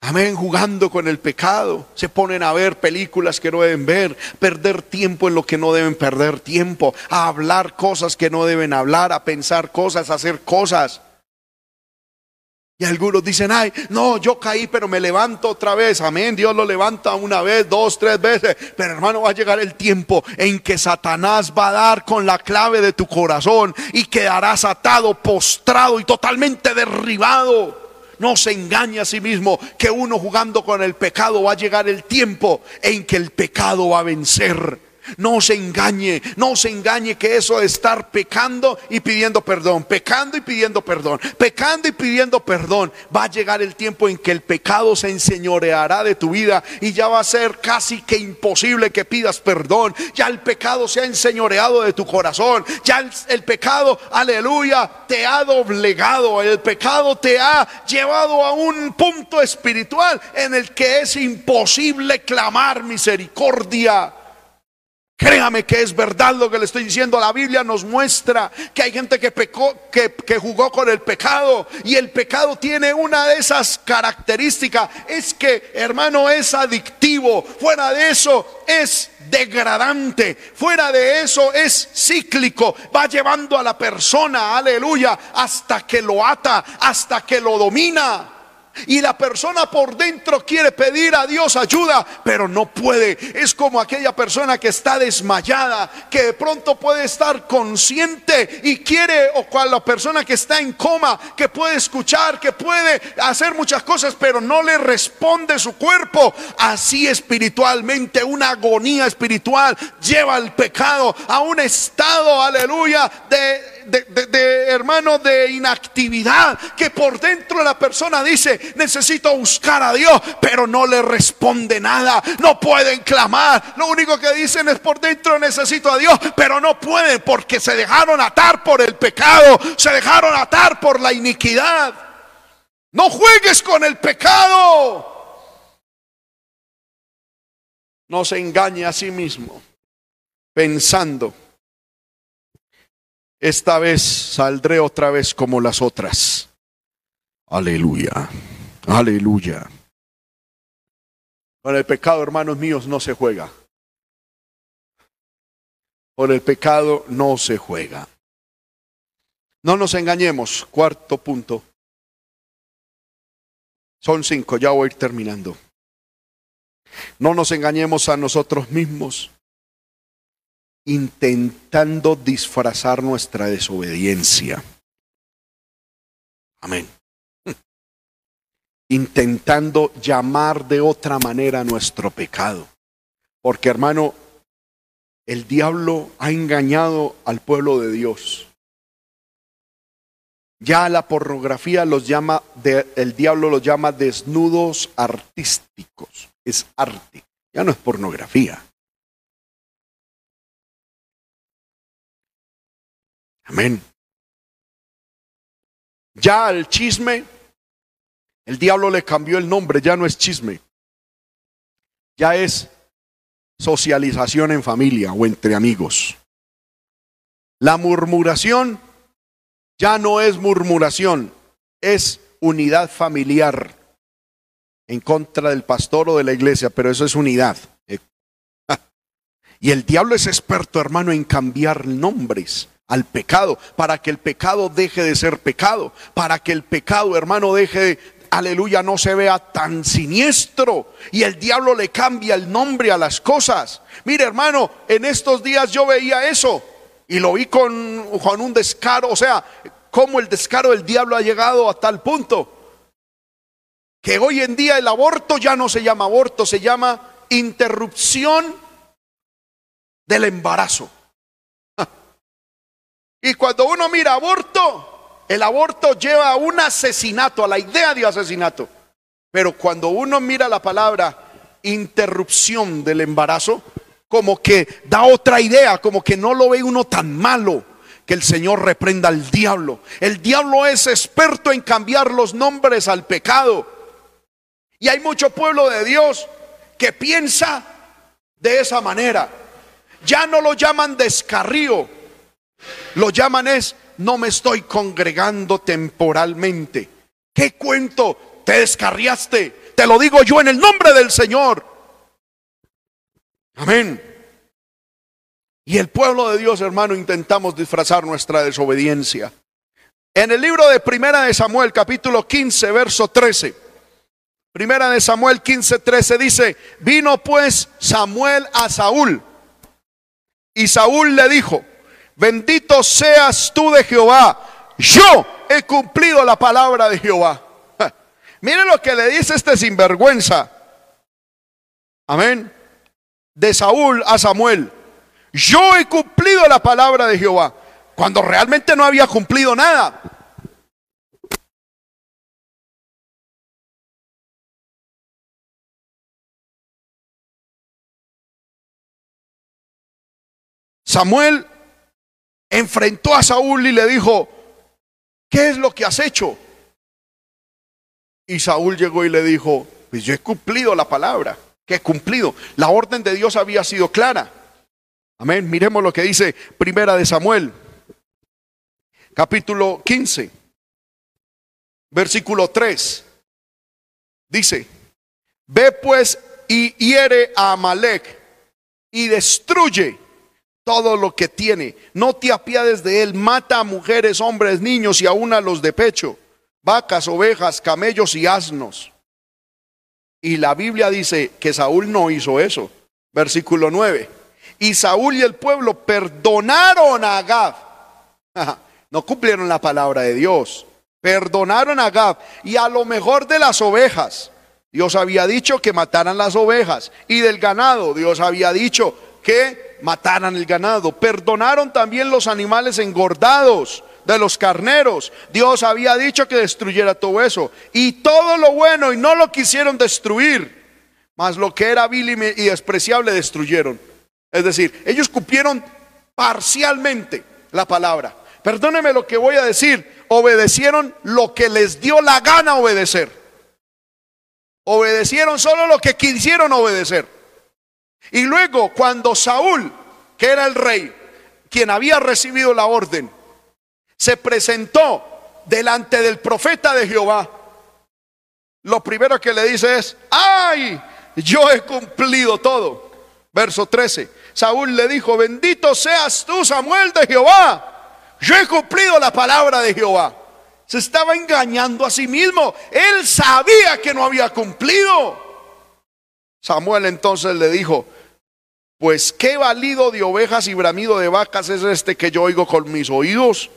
Amén, jugando con el pecado. Se ponen a ver películas que no deben ver, perder tiempo en lo que no deben perder tiempo, a hablar cosas que no deben hablar, a pensar cosas, a hacer cosas. Y algunos dicen, ay, no, yo caí, pero me levanto otra vez. Amén, Dios lo levanta una vez, dos, tres veces. Pero hermano, va a llegar el tiempo en que Satanás va a dar con la clave de tu corazón y quedarás atado, postrado y totalmente derribado. No se engañe a sí mismo que uno jugando con el pecado va a llegar el tiempo en que el pecado va a vencer. No se engañe, no se engañe que eso de estar pecando y pidiendo perdón, pecando y pidiendo perdón, pecando y pidiendo perdón, va a llegar el tiempo en que el pecado se enseñoreará de tu vida y ya va a ser casi que imposible que pidas perdón. Ya el pecado se ha enseñoreado de tu corazón, ya el, pecado, aleluya, te ha doblegado, el pecado te ha llevado a un punto espiritual en el que es imposible clamar misericordia. Créame que es verdad lo que le estoy diciendo. La Biblia nos muestra que hay gente que pecó, que, que, jugó con el pecado. Y el pecado tiene una de esas características. Es que, hermano, es adictivo. Fuera de eso, es degradante. Fuera de eso, es cíclico. Va llevando a la persona, aleluya, hasta que lo ata, hasta que lo domina y la persona por dentro quiere pedir a Dios ayuda, pero no puede. Es como aquella persona que está desmayada, que de pronto puede estar consciente y quiere, o cual la persona que está en coma, que puede escuchar, que puede hacer muchas cosas, pero no le responde su cuerpo. Así espiritualmente, una agonía espiritual lleva al pecado a un estado, aleluya, de de, hermano de inactividad que por dentro la persona dice necesito buscar a Dios pero no le responde nada no pueden clamar. Lo único que dicen es por dentro necesito a Dios pero no pueden porque se dejaron atar por el pecado se dejaron atar por la iniquidad. No juegues con el pecado. No se engañe a sí mismo pensando esta vez saldré otra vez como las otras. Aleluya, aleluya. Con el pecado, hermanos míos, no se juega. Con el pecado no se juega. No nos engañemos. Cuarto punto. Son cinco, ya voy a ir terminando. No nos engañemos a nosotros mismos intentando disfrazar nuestra desobediencia. Amén. Intentando llamar de otra manera nuestro pecado. Porque hermano, el diablo ha engañado al pueblo de Dios. Ya la pornografía los llama, el diablo los llama desnudos artísticos. Es arte, ya no es pornografía. Amén. Ya al chisme, el diablo le cambió el nombre, ya no es chisme. Ya es socialización en familia o entre amigos. La murmuración ya no es murmuración, es unidad familiar en contra del pastor o de la iglesia, pero eso es unidad. Y el diablo es experto, hermano, en cambiar nombres al pecado, para que el pecado deje de ser pecado, para que el pecado, hermano, deje de, aleluya, no se vea tan siniestro y el diablo le cambia el nombre a las cosas. Mire, hermano, en estos días yo veía eso y lo vi con, con un descaro, o sea, cómo el descaro del diablo ha llegado a tal punto que hoy en día el aborto ya no se llama aborto, se llama interrupción del embarazo. Y cuando uno mira aborto, el aborto lleva a un asesinato, a la idea de asesinato. Pero cuando uno mira la palabra interrupción del embarazo, como que da otra idea, como que no lo ve uno tan malo. Que el Señor reprenda al diablo. El diablo es experto en cambiar los nombres al pecado. Y hay mucho pueblo de Dios que piensa de esa manera. Ya no lo llaman descarrío, lo llaman es no me estoy congregando temporalmente. ¿Qué cuento? Te descarriaste. Te lo digo yo en el nombre del Señor. Amén. Y el pueblo de Dios, hermano, intentamos disfrazar nuestra desobediencia. En el libro de Primera de Samuel, capítulo 15, verso 13. Primera de Samuel 15, 13 dice, vino pues Samuel a Saúl. Y Saúl le dijo, bendito seas tú de Jehová. Yo he cumplido la palabra de Jehová. Mire lo que le dice este sinvergüenza. Amén. De Saúl a Samuel. Yo he cumplido la palabra de Jehová. Cuando realmente no había cumplido nada. Samuel enfrentó a Saúl y le dijo, ¿qué es lo que has hecho? Y Saúl llegó y le dijo, pues yo he cumplido la palabra, que he cumplido. La orden de Dios había sido clara. Amén. Miremos lo que dice Primera de Samuel, capítulo 15, versículo 3. Dice, ve pues y hiere a Amalek y destruye todo lo que tiene. No te apiades de él. Mata a mujeres, hombres, niños y aún a los de pecho, vacas, ovejas, camellos y asnos. Y la Biblia dice que Saúl no hizo eso. Versículo 9. Y Saúl y el pueblo perdonaron a Agab. No cumplieron la palabra de Dios. Perdonaron a Agab y a lo mejor de las ovejas. Dios había dicho que mataran las ovejas. Y del ganado, Dios había dicho que mataran el ganado. Perdonaron también los animales engordados de los carneros. Dios había dicho que destruyera todo eso. Y todo lo bueno y no lo quisieron destruir. Mas lo que era vil y despreciable destruyeron. Es decir, ellos cumplieron parcialmente la palabra. Perdóneme lo que voy a decir. Obedecieron lo que les dio la gana obedecer. Obedecieron solo lo que quisieron obedecer. Y luego cuando Saúl, que era el rey, quien había recibido la orden, se presentó delante del profeta de Jehová, lo primero que le dice es, ay, yo he cumplido todo. Verso 13, Saúl le dijo, bendito seas tú, Samuel de Jehová, yo he cumplido la palabra de Jehová. Se estaba engañando a sí mismo, él sabía que no había cumplido. Samuel entonces le dijo, pues qué valido de ovejas y bramido de vacas es este que yo oigo con mis oídos.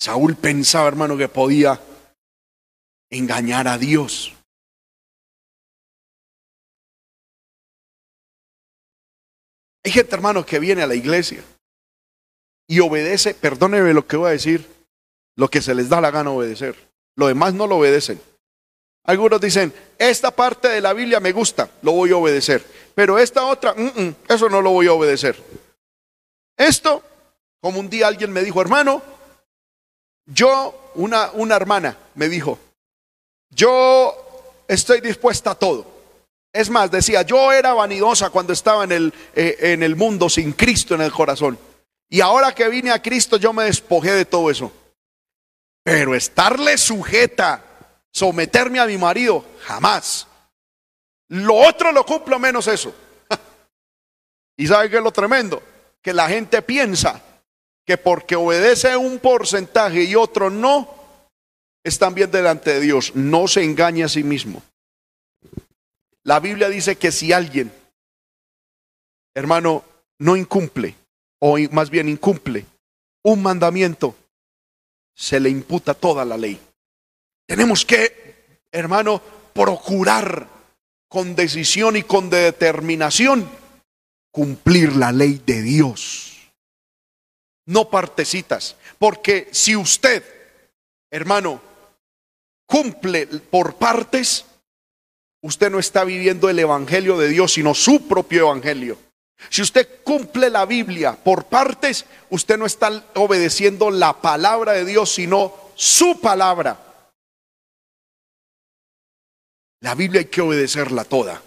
Saúl pensaba, hermano, que podía engañar a Dios. Hay gente, hermano, que viene a la iglesia y obedece, perdóneme lo que voy a decir, lo que se les da la gana obedecer. Lo demás no lo obedecen. Algunos dicen, esta parte de la Biblia me gusta, lo voy a obedecer. Pero esta otra, mm, mm, eso no lo voy a obedecer. Esto, como un día alguien me dijo, hermano, yo, una, una hermana me dijo, yo estoy dispuesta a todo. Es más, decía, yo era vanidosa cuando estaba en el, eh, en el mundo sin Cristo en el corazón. Y ahora que vine a Cristo, yo me despojé de todo eso. Pero estarle sujeta someterme a mi marido, jamás. Lo otro lo cumplo menos eso. ¿Y sabe qué es lo tremendo? Que la gente piensa que porque obedece un porcentaje y otro no, están bien delante de Dios. No se engañe a sí mismo. La Biblia dice que si alguien, hermano, no incumple, o más bien incumple un mandamiento, se le imputa toda la ley. Tenemos que, hermano, procurar con decisión y con determinación cumplir la ley de Dios. No partecitas, porque si usted hermano, cumple por partes, usted no está viviendo el Evangelio de Dios, sino su propio Evangelio. Si usted cumple la Biblia por partes, usted no está obedeciendo la palabra de Dios, sino su palabra. La Biblia hay que obedecerla toda.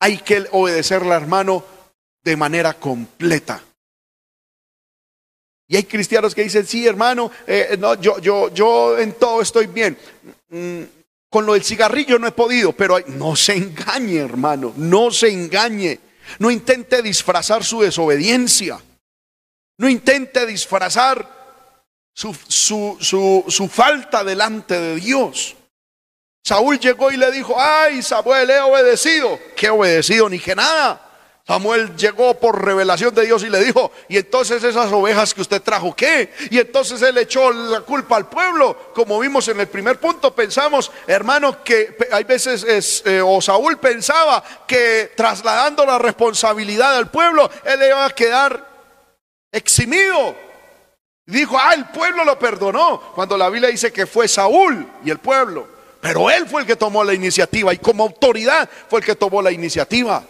Hay que obedecerla, hermano, de manera completa. Y hay cristianos que dicen, sí, hermano, eh, no, yo, yo, yo en todo estoy bien. Mm, con lo del cigarrillo no he podido, pero no se engañe, hermano, no se engañe. No intente disfrazar su desobediencia. No intente disfrazar su, su, su, falta delante de Dios. Saúl llegó y le dijo, ay Samuel, he obedecido. ¿Qué obedecido? Ni que nada. Samuel llegó por revelación de Dios y le dijo, y entonces esas ovejas que usted trajo, ¿qué? Y entonces él echó la culpa al pueblo. Como vimos en el primer punto, pensamos, hermano, que hay veces, es, eh, o Saúl pensaba que trasladando la responsabilidad al pueblo, él iba a quedar eximido. Dijo, ah, el pueblo lo perdonó, cuando la Biblia dice que fue Saúl y el pueblo. Pero él fue el que tomó la iniciativa y como autoridad fue el que tomó la iniciativa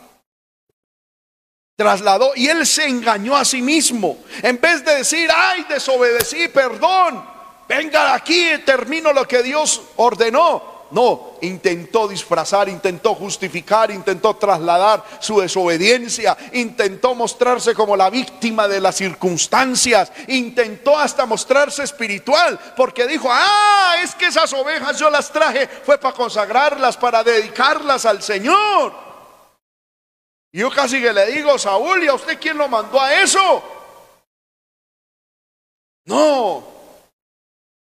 trasladó y él se engañó a sí mismo. En vez de decir, ay, desobedecí, perdón, venga aquí y termino lo que Dios ordenó. No, intentó disfrazar, intentó justificar, intentó trasladar su desobediencia, intentó mostrarse como la víctima de las circunstancias, intentó hasta mostrarse espiritual, porque dijo, ah, es que esas ovejas yo las traje, fue para consagrarlas, para dedicarlas al Señor. Y yo casi que le digo, Saúl, ¿y a usted quién lo mandó a eso? No.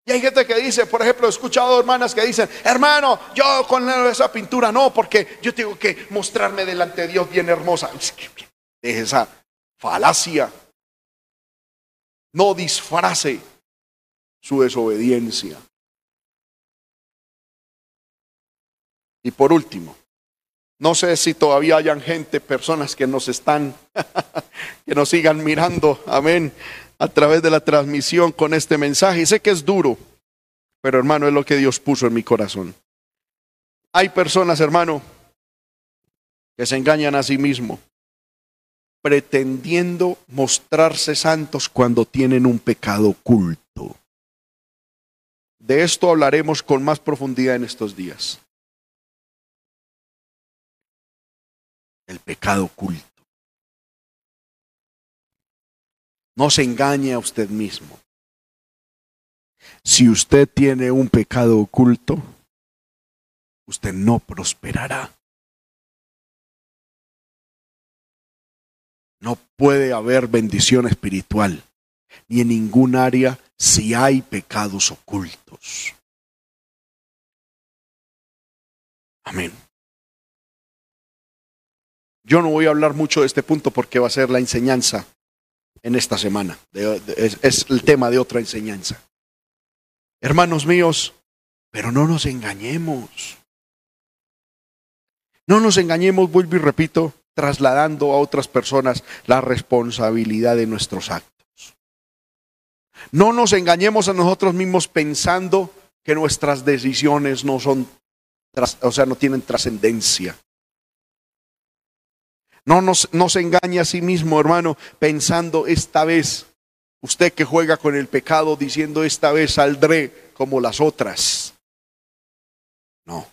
Y hay gente que dice, por ejemplo, he escuchado hermanas que dicen, hermano, yo con esa pintura no, porque yo tengo que mostrarme delante de Dios bien hermosa. Es esa falacia. No disfrace su desobediencia. Y por último, no sé si todavía hayan gente, personas que nos están, que nos sigan mirando, amén, a través de la transmisión con este mensaje. sé que es duro, pero hermano, es lo que Dios puso en mi corazón. Hay personas, hermano, que se engañan a sí mismos, pretendiendo mostrarse santos cuando tienen un pecado oculto. De esto hablaremos con más profundidad en estos días. El pecado oculto. No se engañe a usted mismo. Si usted tiene un pecado oculto, usted no prosperará. No puede haber bendición espiritual ni en ningún área si hay pecados ocultos. Amén. Yo no voy a hablar mucho de este punto porque va a ser la enseñanza en esta semana. es, el tema de otra enseñanza. Hermanos míos, pero no nos engañemos. No nos engañemos, vuelvo y repito, trasladando a otras personas la responsabilidad de nuestros actos. No nos engañemos a nosotros mismos pensando que nuestras decisiones no son, o sea, no tienen trascendencia. No nos, se engañe a sí mismo, hermano, pensando esta vez, usted que juega con el pecado, diciendo esta vez saldré como las otras. No.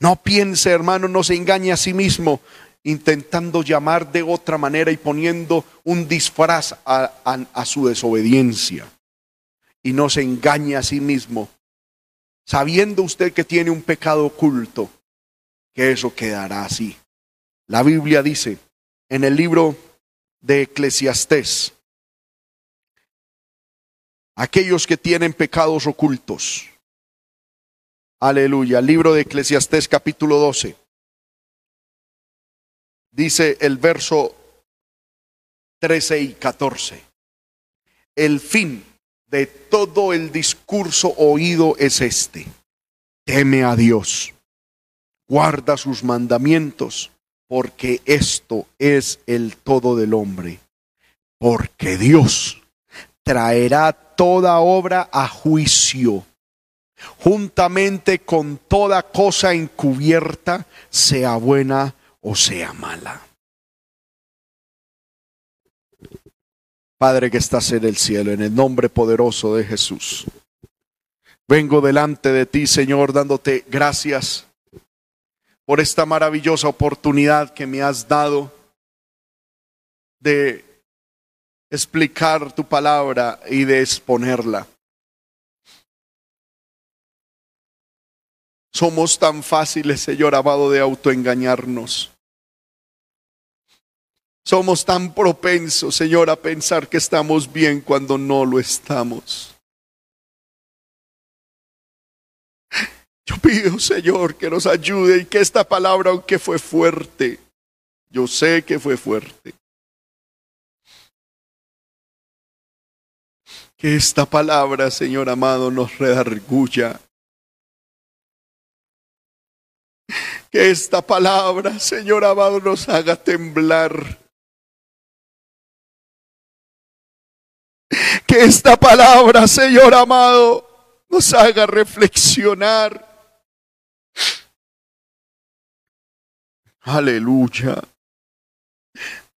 No piense, hermano, no se engañe a sí mismo intentando llamar de otra manera y poniendo un disfraz a, a, su desobediencia. Y no se engañe a sí mismo, sabiendo usted que tiene un pecado oculto, que eso quedará así. La Biblia dice en el libro de Eclesiastés, aquellos que tienen pecados ocultos. Aleluya. Libro de Eclesiastés capítulo 12. Dice el verso 13 y 14. El fin de todo el discurso oído es este. Teme a Dios, guarda sus mandamientos porque esto es el todo del hombre. Porque Dios traerá toda obra a juicio juntamente con toda cosa encubierta, sea buena o sea mala. Padre que estás en el cielo, en el nombre poderoso de Jesús. Vengo delante de ti, Señor, dándote gracias por esta maravillosa oportunidad que me has dado de explicar tu palabra y de exponerla. Somos tan fáciles, Señor amado, de autoengañarnos. Somos tan propensos, Señor, a pensar que estamos bien cuando no lo estamos. Yo pido, Señor, que nos ayude y que esta palabra, aunque fue fuerte, yo sé que fue fuerte, que esta palabra, Señor amado, nos redarguya. Que esta palabra, Señor amado, nos haga temblar. Que esta palabra, Señor amado, nos haga reflexionar. Aleluya.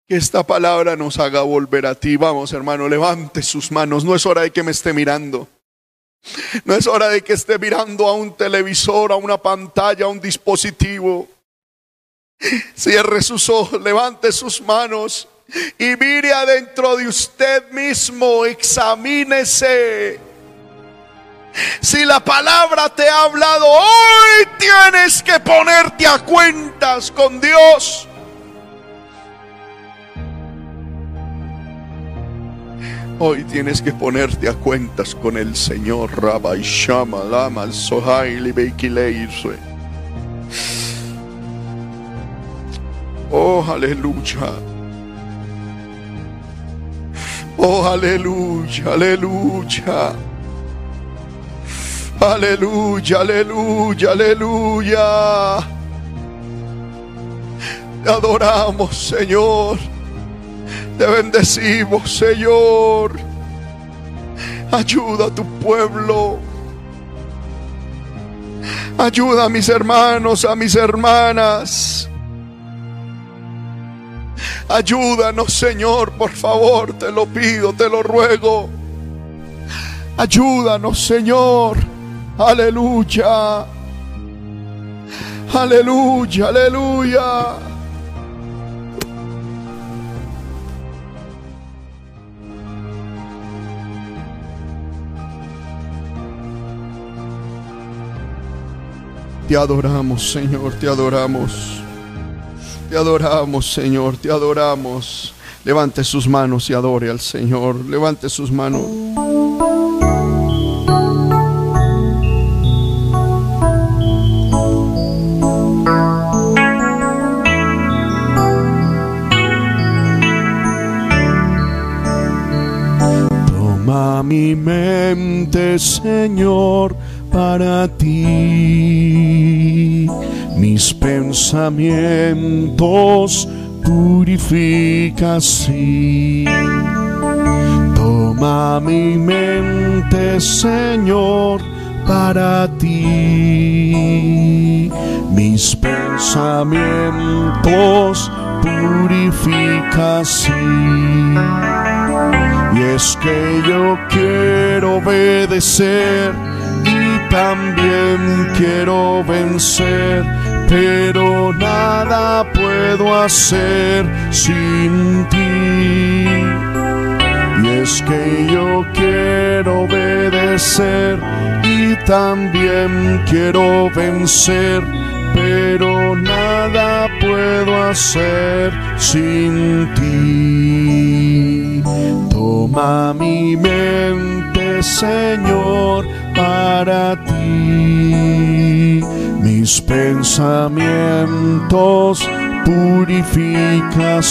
Que esta palabra nos haga volver a ti. Vamos, hermano, levante sus manos. No es hora de que me esté mirando. No es hora de que esté mirando a un televisor, a una pantalla, a un dispositivo. Cierre sus ojos, levante sus manos y mire adentro de usted mismo, examínese. Si la palabra te ha hablado, hoy tienes que ponerte a cuentas con Dios. Hoy tienes que ponerte a cuentas con el Señor Rabbi Shama Lama Sohaili Beikileirse. Oh, aleluya. Oh, aleluya, aleluya. Aleluya, aleluya, aleluya. Te adoramos, Señor. Te bendecimos, Señor. Ayuda a tu pueblo. Ayuda a mis hermanos, a mis hermanas. Ayúdanos, Señor, por favor, te lo pido, te lo ruego. Ayúdanos, Señor. Aleluya. Aleluya, aleluya. Te adoramos, Señor, te adoramos. Te adoramos, Señor, te adoramos. Levante sus manos y adore al Señor. Levante sus manos. Mi mente, Señor para ti. Mis pensamientos purifica así. Toma mi mente, Señor, para ti. Mis pensamientos purifica así. Y es que yo quiero obedecer también quiero vencer, pero nada puedo hacer sin ti. Y es que yo quiero obedecer y también quiero vencer, pero nada puedo hacer sin ti. Toma mi mente, Señor para ti. Mis pensamientos purifica.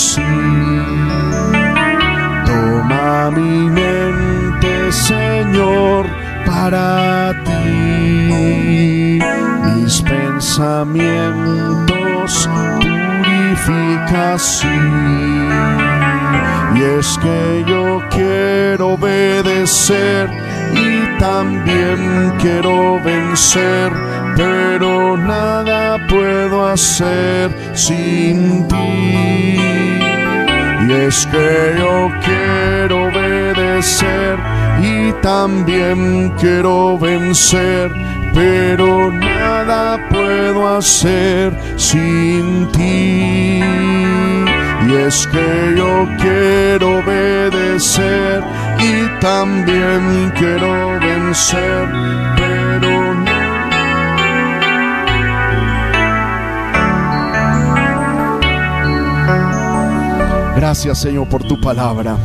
Toma mi mente, Señor, para ti. Mis pensamientos purifica. Y es que yo quiero obedecer y también quiero vencer, pero nada puedo hacer sin ti. Y es que yo quiero obedecer y también quiero vencer, pero nada puedo hacer sin ti. Y es que yo quiero obedecer y también quiero vencer, pero no. Gracias Señor por tu palabra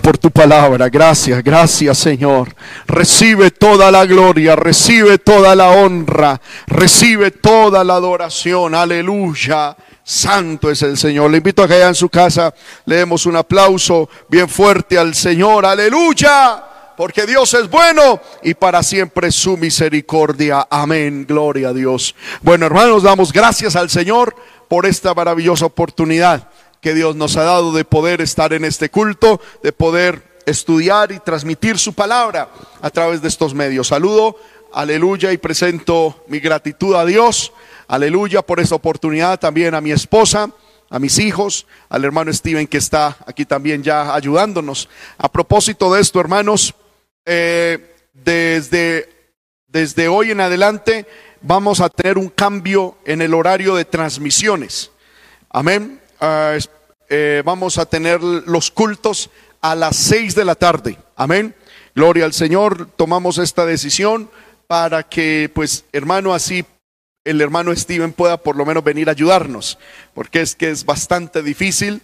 por tu palabra. Gracias, gracias Señor. Recibe toda la gloria, recibe toda la honra, recibe toda la adoración. Aleluya. Santo es el Señor. Le invito a que allá en su casa le demos un aplauso bien fuerte al Señor. Aleluya. Porque Dios es bueno y para siempre su misericordia. Amén. Gloria a Dios. Bueno, hermanos, damos gracias al Señor por esta maravillosa oportunidad que Dios nos ha dado de poder estar en este culto, de poder estudiar y transmitir su palabra a través de estos medios. Saludo, aleluya, y presento mi gratitud a Dios, aleluya, por esta oportunidad, también a mi esposa, a mis hijos, al hermano Steven que está aquí también ya ayudándonos. A propósito de esto, hermanos, eh, desde, desde hoy en adelante vamos a tener un cambio en el horario de transmisiones. Amén. Ah, eh, vamos a tener los cultos a las seis de la tarde. Amén. Gloria al Señor. Tomamos esta decisión para que, pues, hermano, así el hermano Steven pueda por lo menos venir a ayudarnos, porque es que es bastante difícil,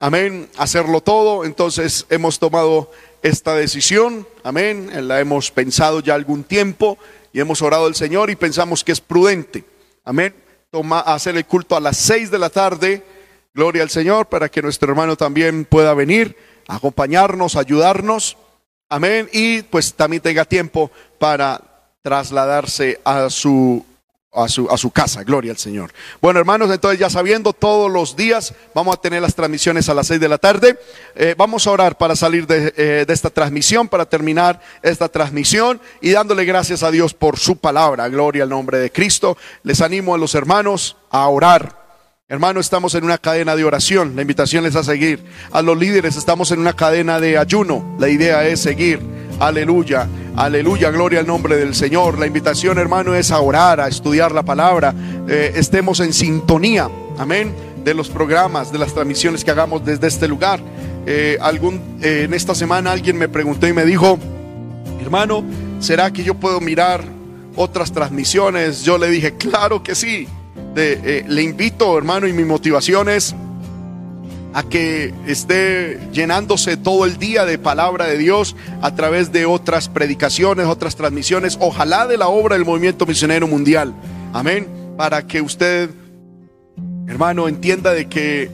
amén, hacerlo todo. Entonces hemos tomado esta decisión, amén, la hemos pensado ya algún tiempo y hemos orado al Señor y pensamos que es prudente, amén, toma, hacer el culto a las seis de la tarde Gloria al Señor para que nuestro hermano también pueda venir, acompañarnos, ayudarnos. Amén. Y pues también tenga tiempo para trasladarse a su a su, a su, casa, gloria al Señor. Bueno, hermanos, entonces ya sabiendo, todos los días vamos a tener las transmisiones a las seis de la tarde. Eh, vamos a orar para salir eh, de, esta transmisión, para terminar esta transmisión y dándole gracias a Dios por su palabra. Gloria al nombre de Cristo. Les animo a los hermanos a orar Hermano, estamos en una cadena de oración. La invitación es a seguir. A los líderes estamos en una cadena de ayuno. La idea es seguir. Aleluya, aleluya, gloria al nombre del Señor. La invitación, hermano, es a orar, a estudiar la palabra. Eh, estemos en sintonía, amén, de los programas, de las transmisiones que hagamos desde este lugar. Eh, algún, eh, en esta semana alguien me preguntó y me dijo, hermano, ¿será que yo puedo mirar otras transmisiones? Yo le dije, claro que sí. Eh, le invito, hermano, y mi motivación es a que esté llenándose todo el día de palabra de Dios a través de otras predicaciones, otras transmisiones, ojalá de la obra del movimiento misionero mundial. Amén. Para que usted, hermano, entienda de que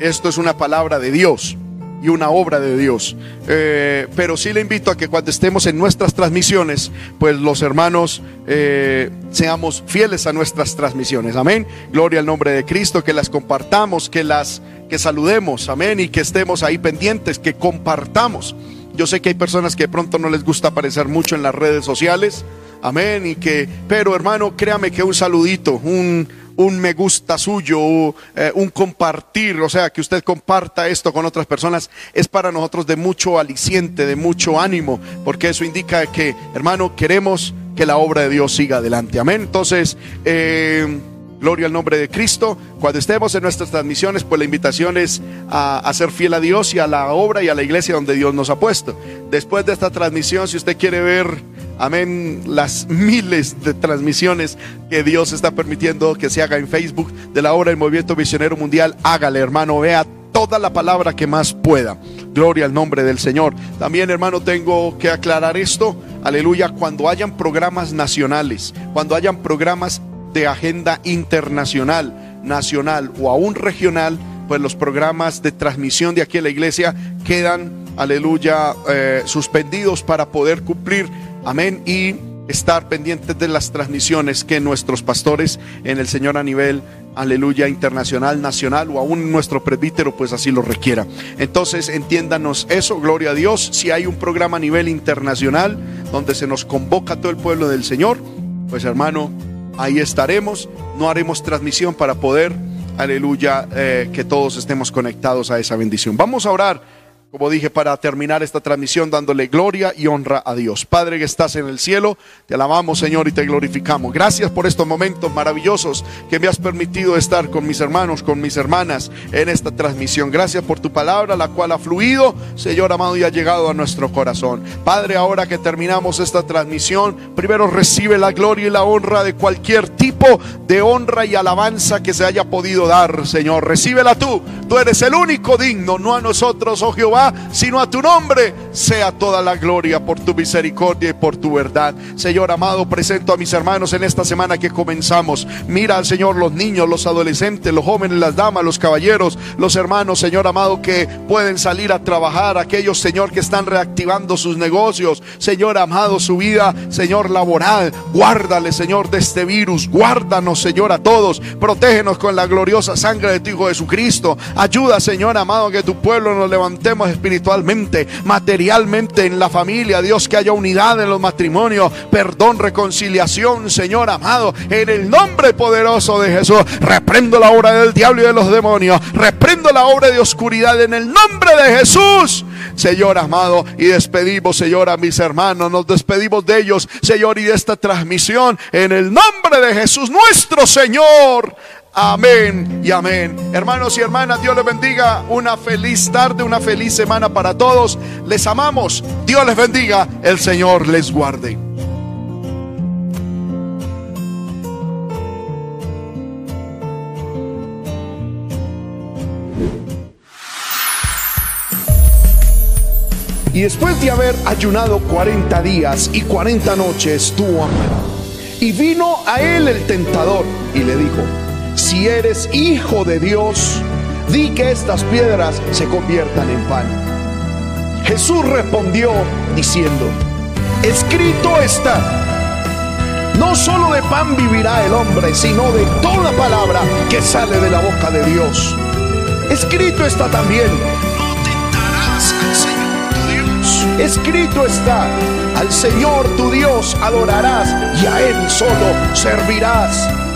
esto es una palabra de Dios y una obra de Dios. Eh, pero sí le invito a que cuando estemos en nuestras transmisiones, pues los hermanos eh, seamos fieles a nuestras transmisiones. Amén. Gloria al nombre de Cristo, que las compartamos, que las que saludemos. Amén. Y que estemos ahí pendientes, que compartamos. Yo sé que hay personas que pronto no les gusta aparecer mucho en las redes sociales. Amén. Y que, pero hermano, créame que un saludito, un un me gusta suyo, eh, un compartir, o sea, que usted comparta esto con otras personas, es para nosotros de mucho aliciente, de mucho ánimo, porque eso indica que, hermano, queremos que la obra de Dios siga adelante. Amén. Entonces, eh, Gloria al nombre de Cristo. Cuando estemos en nuestras transmisiones, pues la invitación es a, ser fiel a Dios y a la obra y a la iglesia donde Dios nos ha puesto. Después de esta transmisión, si usted quiere ver amén, las miles de transmisiones que Dios está permitiendo que se haga en Facebook de la obra del Movimiento Misionero Mundial, hágale, hermano, vea toda la palabra que más pueda. Gloria al nombre del Señor. También, hermano, tengo que aclarar esto. Aleluya, cuando hayan programas nacionales, cuando hayan programas de agenda internacional, nacional o aún regional, pues los programas de transmisión de aquí a la iglesia quedan, aleluya, eh, suspendidos para poder cumplir Amén. Y estar pendientes de las transmisiones que nuestros pastores en el Señor a nivel aleluya, internacional, nacional o aún nuestro presbítero pues así lo requiera. Entonces entiéndanos eso, gloria a Dios. Si hay un programa a nivel internacional donde se nos convoca a todo el pueblo del Señor, pues hermano, ahí estaremos. No haremos transmisión para poder, aleluya, eh, que todos estemos conectados a esa bendición. Vamos a orar como dije, para terminar esta transmisión dándole gloria y honra a Dios. Padre que estás en el cielo, te alabamos Señor y te glorificamos. Gracias por estos momentos maravillosos que me has permitido estar con mis hermanos, con mis hermanas en esta transmisión. Gracias por tu palabra, la cual ha fluido, Señor amado, y ha llegado a nuestro corazón. Padre, ahora que terminamos esta transmisión, primero recibe la gloria y la honra de cualquier tipo de honra y alabanza que se haya podido dar, Señor. Recíbela tú, tú eres el único digno, no a nosotros, oh Jehová sino a tu nombre sea toda la gloria por tu misericordia y por tu verdad. Señor amado, presento a mis hermanos en esta semana que comenzamos. Mira al Señor los niños, los adolescentes, los jóvenes, las damas, los caballeros, los hermanos, Señor amado, que pueden salir a trabajar, aquellos, Señor, que están reactivando sus negocios, Señor amado, su vida, Señor laboral. Guárdale, Señor, de este virus. Guárdanos, Señor, a todos. Protégenos con la gloriosa sangre de tu Hijo Jesucristo. Ayuda, Señor amado, que tu pueblo nos levantemos espiritualmente, materialmente en la familia. Dios, que haya unidad en los matrimonios, perdón, reconciliación, Señor amado, en el nombre poderoso de Jesús. Reprendo la obra del diablo y de los demonios. Reprendo la obra de oscuridad en el nombre de Jesús. Señor amado, y despedimos, Señor, a mis hermanos, nos despedimos de ellos, Señor, y de esta transmisión en el nombre de Jesús, nuestro Señor. Amén y amén. Hermanos y hermanas, Dios les bendiga. Una feliz tarde, una feliz semana para todos. Les amamos. Dios les bendiga. El Señor les guarde. Y después de haber ayunado 40 días y 40 noches, tuvo hambre. Y vino a él el tentador y le dijo, si eres hijo de Dios, di que estas piedras se conviertan en pan. Jesús respondió diciendo, escrito está, no solo de pan vivirá el hombre, sino de toda palabra que sale de la boca de Dios. Escrito está también, Escrito está, al Señor tu Dios adorarás y a Él solo servirás.